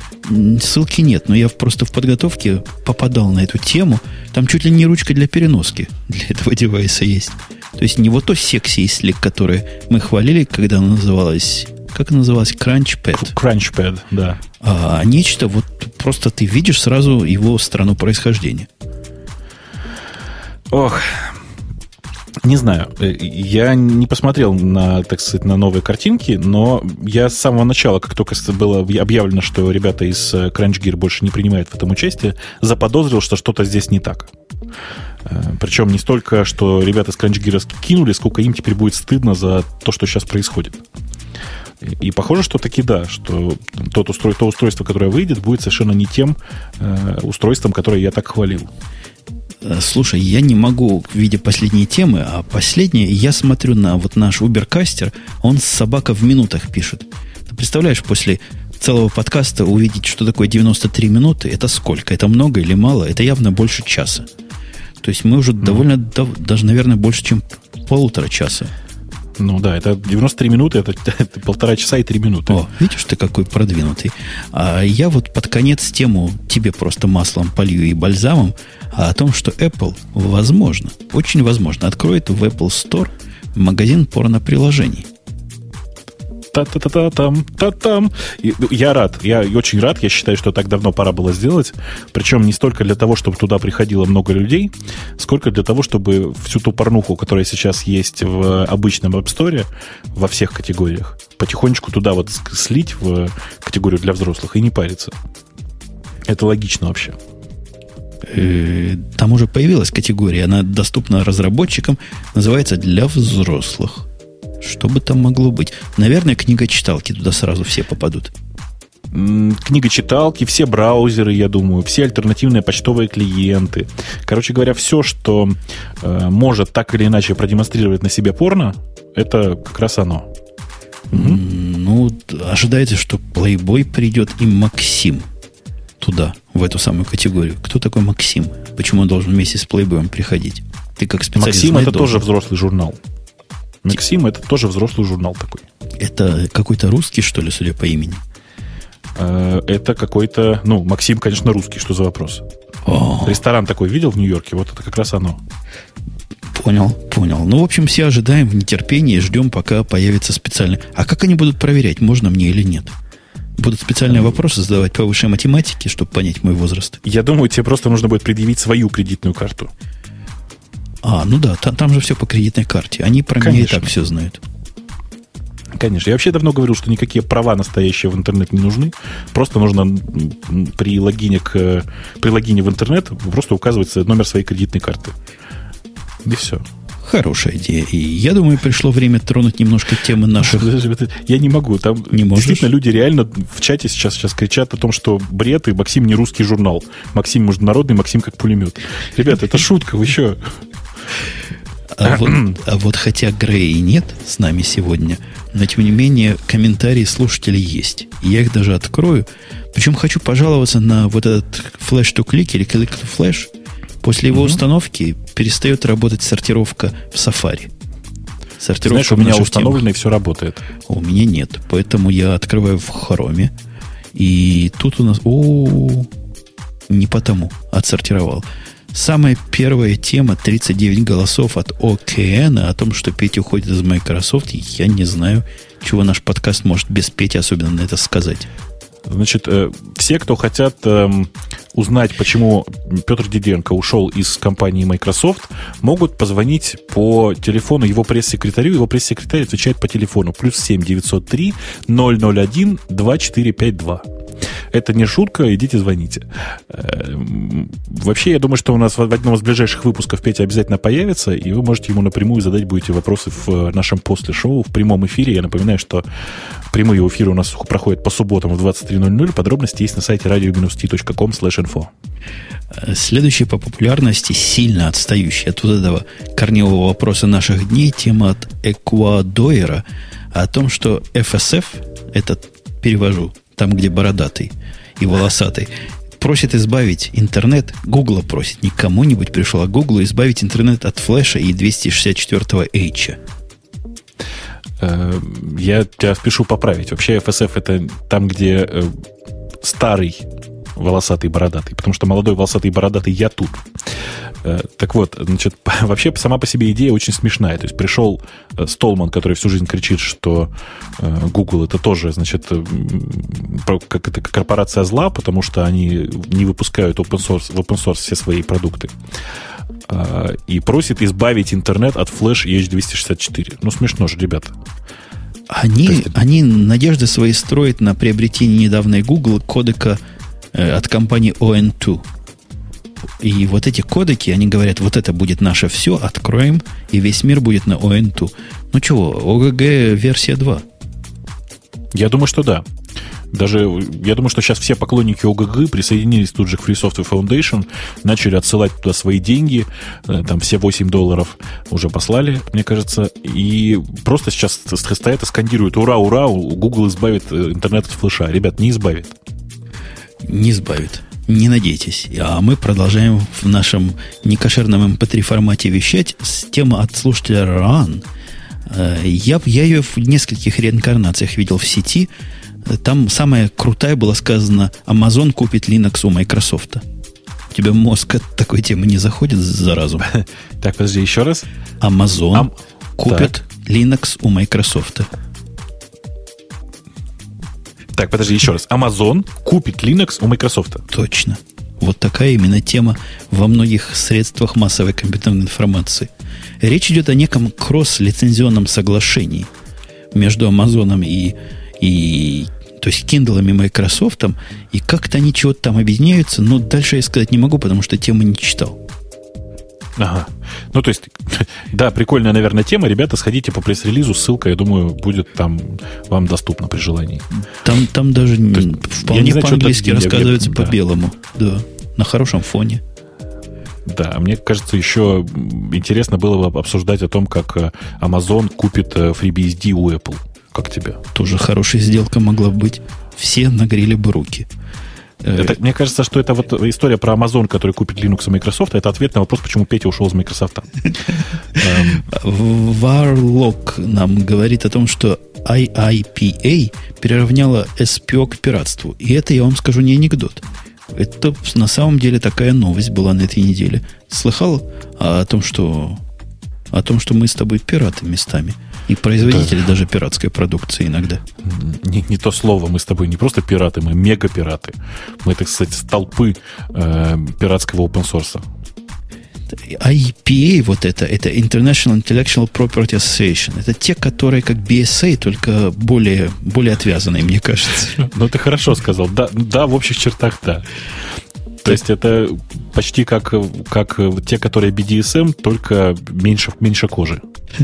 Ссылки нет, но я просто в подготовке попадал на эту тему. Там чуть ли не ручка для переноски для этого девайса есть. То есть не вот то секси слик, которое мы хвалили, когда оно называлось как оно называлось? Crunchpad. Crunchpad, да. А нечто, вот просто ты видишь сразу его страну происхождения. Ох, не знаю. Э, я не посмотрел на, так сказать, на новые картинки, но я с самого начала, как только было объявлено, что ребята из э, Crunch Gear больше не принимают в этом участие, заподозрил, что что-то здесь не так. Э, Причем не столько, что ребята из Crunch Gear кинули, сколько им теперь будет стыдно за то, что сейчас происходит. И похоже, что таки да, что тот устрой, то устройство, которое выйдет, будет совершенно не тем э, устройством, которое я так хвалил. Э, слушай, я не могу, видя последние темы, а последние, я смотрю на вот наш Уберкастер, он собака в минутах пишет. Ты представляешь, после целого подкаста увидеть, что такое 93 минуты, это сколько? Это много или мало? Это явно больше часа. То есть мы уже mm. довольно, даже, наверное, больше, чем полутора часа Ну да, это 93 минуты, это, это полтора часа и три минуты. О, видишь, ты какой продвинутый. А я вот под конец тему тебе просто маслом полью и бальзамом а о том, что Apple, возможно, очень возможно, откроет в Apple Store магазин порно-приложений та-та-та-та-там, та-там. Ну, я рад, я очень рад, я считаю, что так давно пора было сделать. Причем не столько для того, чтобы туда приходило много людей, сколько для того, чтобы всю ту порнуху, которая сейчас есть в обычном App Store, во всех категориях, потихонечку туда вот слить в категорию для взрослых и не париться. Это логично вообще. Э, там уже появилась категория, она доступна разработчикам, называется «Для взрослых». Что бы там могло быть? Наверное, книга-читалки туда сразу все попадут. Книга-читалки, все браузеры, я думаю, все альтернативные почтовые клиенты. Короче говоря, все, что э, может так или иначе продемонстрировать на себе порно, это как раз оно. Угу. Ну, ожидается, что Playboy придет и Максим туда, в эту самую категорию. Кто такой Максим? Почему он должен вместе с Playboy приходить? Ты как специалист Максим это должен. тоже взрослый журнал. Максим это тоже взрослый журнал такой. Это какой-то русский, что ли, судя по имени? Э, это какой-то... Ну, Максим, конечно, русский, что за вопрос? О. Ресторан такой видел в Нью-Йорке? Вот это как раз оно. Понял, понял. Ну, в общем, все ожидаем в нетерпении, ждем, пока появится специальный. А как они будут проверять, можно мне или нет? Будут специальные вопросы задавать по высшей математике, чтобы понять мой возраст. Я думаю, тебе просто нужно будет предъявить свою кредитную карту. А, ну да, там, там же все по кредитной карте. Они про Конечно. меня и так все знают. Конечно. Я вообще давно говорил, что никакие права настоящие в интернет не нужны. Просто нужно при логине, к, при логине в интернет просто указывается номер своей кредитной карты. И все. Хорошая идея. И я думаю, пришло время тронуть немножко темы наших... Я не могу. Там не действительно люди реально в чате сейчас, сейчас кричат о том, что бред и Максим не русский журнал. Максим международный, Максим как пулемет. Ребята, это шутка, вы еще... А вот, а вот хотя Грей нет с нами сегодня, но тем не менее комментарии слушателей есть. Я их даже открою. Причем хочу пожаловаться на вот этот флеш to click или click to flash. После его угу. установки перестает работать сортировка в Safari. Сортировка Знаешь, у меня установлено и все работает. У меня нет. Поэтому я открываю в Chrome. И тут у нас... О, не потому отсортировал. Самая первая тема, 39 голосов от ОКН, о том, что Петя уходит из Microsoft, я не знаю, чего наш подкаст может без Пети особенно на это сказать. Значит, э, все, кто хотят эм, узнать, почему Петр Диденко ушел из компании Microsoft, могут позвонить по телефону его пресс-секретарю. Его пресс-секретарь отвечает по телефону плюс 7 903 001 2452. Это не шутка, идите звоните. Э, вообще, я думаю, что у нас в одном из ближайших выпусков Петя обязательно появится, и вы можете ему напрямую задать будете вопросы в нашем после шоу, в прямом эфире. Я напоминаю, что прямые эфиры у нас проходят по субботам в 23.00. Подробности есть на сайте radio-t.com info. Следующий по популярности, сильно отстающий от вот этого корневого вопроса наших дней, тема от Эквадойра о том, что FSF, этот перевожу, там, где бородатый и волосатый, просит избавить интернет, Гугла просит, не кому-нибудь пришел, а Гуглу избавить интернет от флеша и 264 H. Э, я тебя спешу поправить. Вообще FSF это там, где э, старый волосатый бородатый, потому что молодой волосатый бородатый я тут. Э, так вот, значит, вообще сама по себе идея очень смешная. То есть пришел э, Столман, который всю жизнь кричит, что э, Google это тоже, значит, как это корпорация зла, потому что они не выпускают open source, в open source все свои продукты. И просит избавить интернет от Flash EH264. Ну, смешно же, ребята. Они, есть... они надежды свои строят на приобретение недавно Google кодека от компании ON2. И вот эти кодеки, они говорят, вот это будет наше все, откроем, и весь мир будет на ON2. Ну чего, ОГГ версия 2. Я думаю, что да. Даже, я думаю, что сейчас все поклонники ОГГ присоединились тут же к Free Software Foundation, начали отсылать туда свои деньги, э, там все 8 долларов уже послали, мне кажется, и просто сейчас стоят и скандируют «Ура, ура, Google избавит э, интернет от флеша». Ребят, не избавит. Не избавит. Не надейтесь. А мы продолжаем в нашем некошерном MP3 эм формате вещать с темы от слушателя Ран. Э, я, я ее в нескольких реинкарнациях видел в сети. Там самая крутая была сказана, Amazon купит Linux у Microsoft. У тебя мозг от такой темы не заходит за разум? Так, подожди, еще раз. Amazon Ам... купит так. Linux у Microsoft. Так, подожди, еще раз. Amazon купит Linux у Microsoft. Точно. Вот такая именно тема во многих средствах массовой компьютерной информации. Речь идет о неком кросс-лицензионном соглашении между Амазоном и, и то есть Kindle и Microsoft, и как-то они чего-то там объединяются, но дальше я сказать не могу, потому что тему не читал. Ага. Ну, то есть, да, прикольная, наверное, тема. Ребята, сходите по пресс-релизу, ссылка, я думаю, будет там вам доступна при желании. Там, там даже есть, вполне по-английски рассказывается по-белому. Да, на хорошем фоне. Да, мне кажется, еще интересно было бы обсуждать о том, как э, Amazon купит э, FreeBSD у Apple. Как тебе? Тоже хорошая сделка могла быть. Все нагрели бы руки. Это, мне кажется, что это вот история про Amazon, который купит Linux и Microsoft, это ответ на вопрос, почему Петя ушел из Microsoft. Warlock нам говорит о том, что IIPA приравняла SPO к пиратству. И это, я вам скажу, не анекдот. Это на самом деле такая новость была на этой неделе. Слыхал о том, что о том, что мы с тобой пираты местами. И производители да. даже пиратской продукции иногда. Не, не то слово, мы с тобой не просто пираты, мы мега-пираты. Мы, так сказать, столпы э, пиратского open source. IPA вот это, это International Intellectual Property Association. Это те, которые как BSA, только более, более отвязанные, мне кажется. Ну, ты хорошо сказал. Да, да, в общих чертах, да. То есть это почти как, как те, которые BDSM, только меньше, меньше кожи.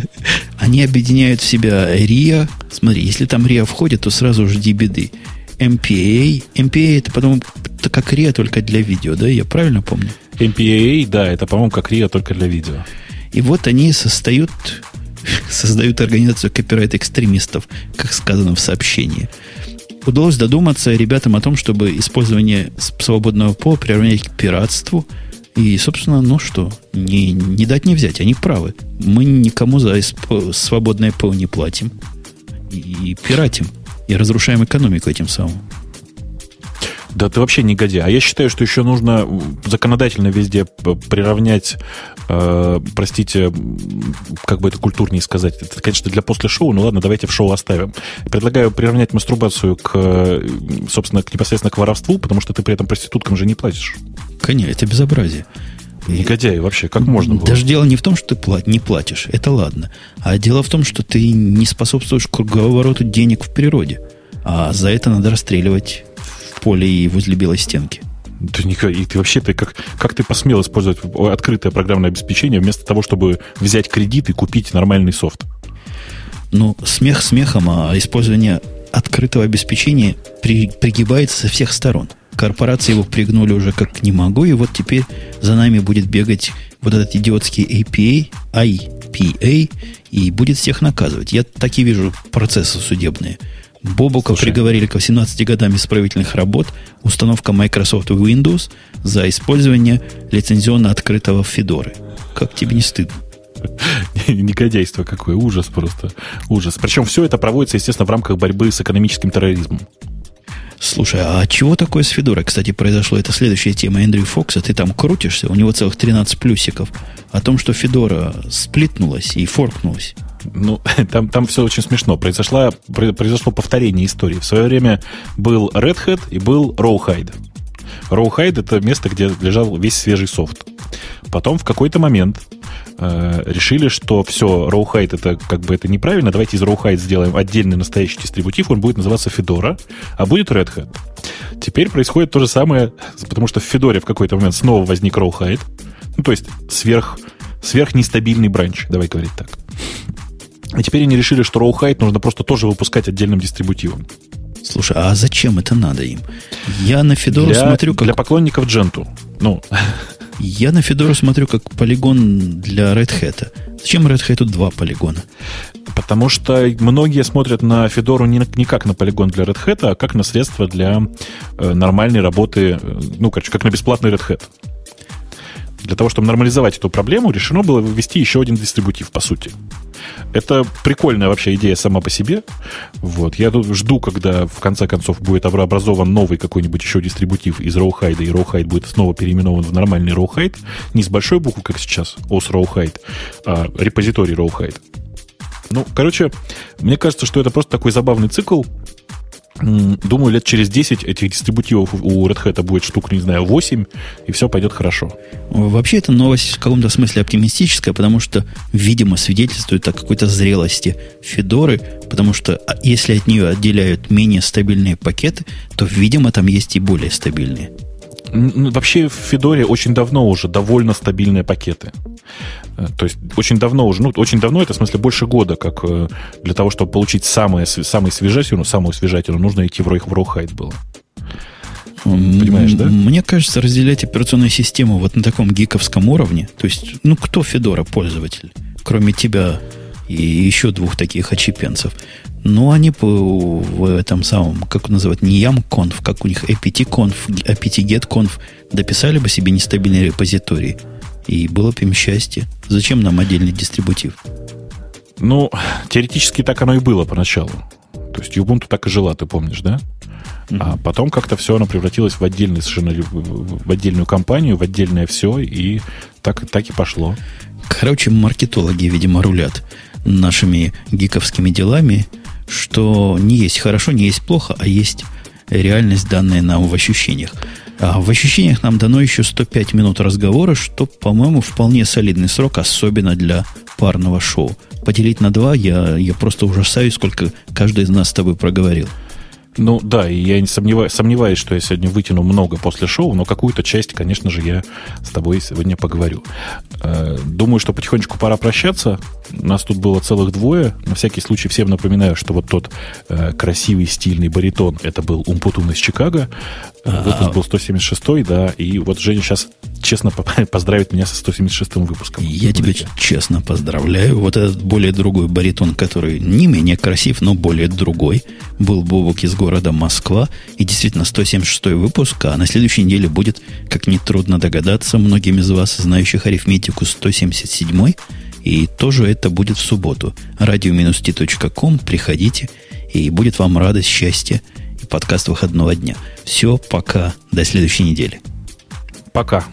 Они объединяют в себя RIA. Смотри, если там RIA входит, то сразу жди беды. MPA. MPA это, по-моему, как RIA только для видео, да? Я правильно помню? MPA, да, это, по-моему, как RIA только для видео. И вот они создают, создают организацию копирайт-экстремистов, как сказано в сообщении удалось додуматься ребятам о том, чтобы использование свободного пола приравнять к пиратству. И, собственно, ну что, не, не дать не взять, они правы. Мы никому за свободное ПО не платим. И пиратим. И разрушаем экономику этим самым. Да ты вообще негодяй. А я считаю, что еще нужно законодательно везде приравнять, э, простите, как бы это культурнее сказать. Это, конечно, для после шоу, но ладно, давайте в шоу оставим. Предлагаю приравнять мастурбацию к, собственно, к непосредственно к воровству, потому что ты при этом проституткам же не платишь. Конечно, это безобразие. Негодяй вообще, как можно было? Даже дело не в том, что ты плат, не платишь, это ладно. А дело в том, что ты не способствуешь круговороту денег в природе. А за это надо расстреливать поле и возле белой стенки. Ты, и ты вообще ты как, как ты посмел использовать открытое программное обеспечение вместо того, чтобы взять кредит и купить нормальный софт? Ну, смех смехом, а использование открытого обеспечения при, пригибается со всех сторон. Корпорации его пригнули уже как не могу, и вот теперь за нами будет бегать вот этот идиотский APA, IPA, и будет всех наказывать. Я так и вижу процессы судебные – Бобука Слушай. приговорили к 18 годам исправительных работ, установка Microsoft Windows за использование лицензионно открытого Федоры. Как тебе не стыдно? Негодяйство какое, ужас просто, ужас. Причем все это проводится, естественно, в рамках борьбы с экономическим терроризмом. Слушай, а чего такое с Федорой, кстати, произошло? Это следующая тема Эндрю Фокса. Ты там крутишься, у него целых 13 плюсиков. О том, что Федора сплитнулась и форкнулась. Ну, там, там все очень смешно. Произошло, произошло повторение истории. В свое время был Red Hat и был Rawhide. Rawhide — это место, где лежал весь свежий софт. Потом в какой-то момент э, решили, что все, Rawhide это как бы это неправильно, давайте из Rawhide сделаем отдельный настоящий дистрибутив, он будет называться Fedora, а будет Red Hat. Теперь происходит то же самое, потому что в Fedora в какой-то момент снова возник Rawhide, ну, то есть сверх, сверхнестабильный бранч, давай говорить так. И теперь они решили, что Rawhide нужно просто тоже выпускать отдельным дистрибутивом. Слушай, а зачем это надо им? Я на Федору для, смотрю как... Для поклонников Дженту. Ну. Я на Федору смотрю как полигон для Red Hat. Зачем Red Hat два полигона? Потому что многие смотрят на Федору не, не как на полигон для Red Hat, а как на средство для э, нормальной работы, э, ну, короче, как на бесплатный Red Hat. Для того, чтобы нормализовать эту проблему, решено было ввести еще один дистрибутив, по сути. Это прикольная вообще идея сама по себе. Вот. Я тут жду, когда в конце концов будет образован новый какой-нибудь еще дистрибутив из Rawhide, и Rawhide будет снова переименован в нормальный Rawhide. Не с большой буквы, как сейчас, OS Rawhide, а репозиторий Rawhide. Ну, короче, мне кажется, что это просто такой забавный цикл, Думаю, лет через 10 этих дистрибутивов у Red Hat будет штук, не знаю, 8, и все пойдет хорошо. Вообще, эта новость в каком-то смысле оптимистическая, потому что, видимо, свидетельствует о какой-то зрелости Федоры, потому что а, если от нее отделяют менее стабильные пакеты, то, видимо, там есть и более стабильные. Вообще в Федоре очень давно уже довольно стабильные пакеты. Э, то есть очень давно уже, ну, очень давно, это в смысле больше года, как э, для того, чтобы получить самое, самую свежатину, самую свежатину, нужно идти в Rawhide было. Понимаешь, да? Мне кажется, разделять операционную систему вот на таком гиковском уровне, то есть, ну, кто Федора пользователь, кроме тебя и еще двух таких очепенцев, ну, они в этом самом, как называют, не YAMConf, как у них apt-conf, apt-get-conf, дописали бы себе нестабильный репозиторий – и было бы им счастье. Зачем нам отдельный дистрибутив? Ну, теоретически так оно и было поначалу. То есть Ubuntu так и жила, ты помнишь, да? Mm-hmm. А потом как-то все оно превратилось в отдельный совершенно в отдельную компанию, в отдельное все, и так, так и пошло. Короче, маркетологи, видимо, рулят нашими гиковскими делами, что не есть хорошо, не есть плохо, а есть реальность, данная нам в ощущениях. А в ощущениях нам дано еще 105 минут разговора, что, по-моему, вполне солидный срок, особенно для парного шоу. Поделить на два, я, я просто ужасаюсь, сколько каждый из нас с тобой проговорил. Ну да, и я не сомневаюсь, сомневаюсь, что я сегодня вытяну много после шоу, но какую-то часть, конечно же, я с тобой сегодня поговорю. Э, думаю, что потихонечку пора прощаться. Нас тут было целых двое. На всякий случай всем напоминаю, что вот тот э, красивый, стильный баритон, это был Умпутун из Чикаго. Э, выпуск был 176 да, и вот Женя сейчас честно поздравит меня со 176-м выпуском. Я тебя честно поздравляю. Вот этот более другой баритон, который не менее красив, но более другой, был Бобок из города Москва. И действительно, 176 выпуск, а на следующей неделе будет, как нетрудно догадаться, многим из вас, знающих арифметику, 177 и тоже это будет в субботу. radio-t.com, приходите, и будет вам радость, счастье и подкаст выходного дня. Все, пока, до следующей недели. Пока.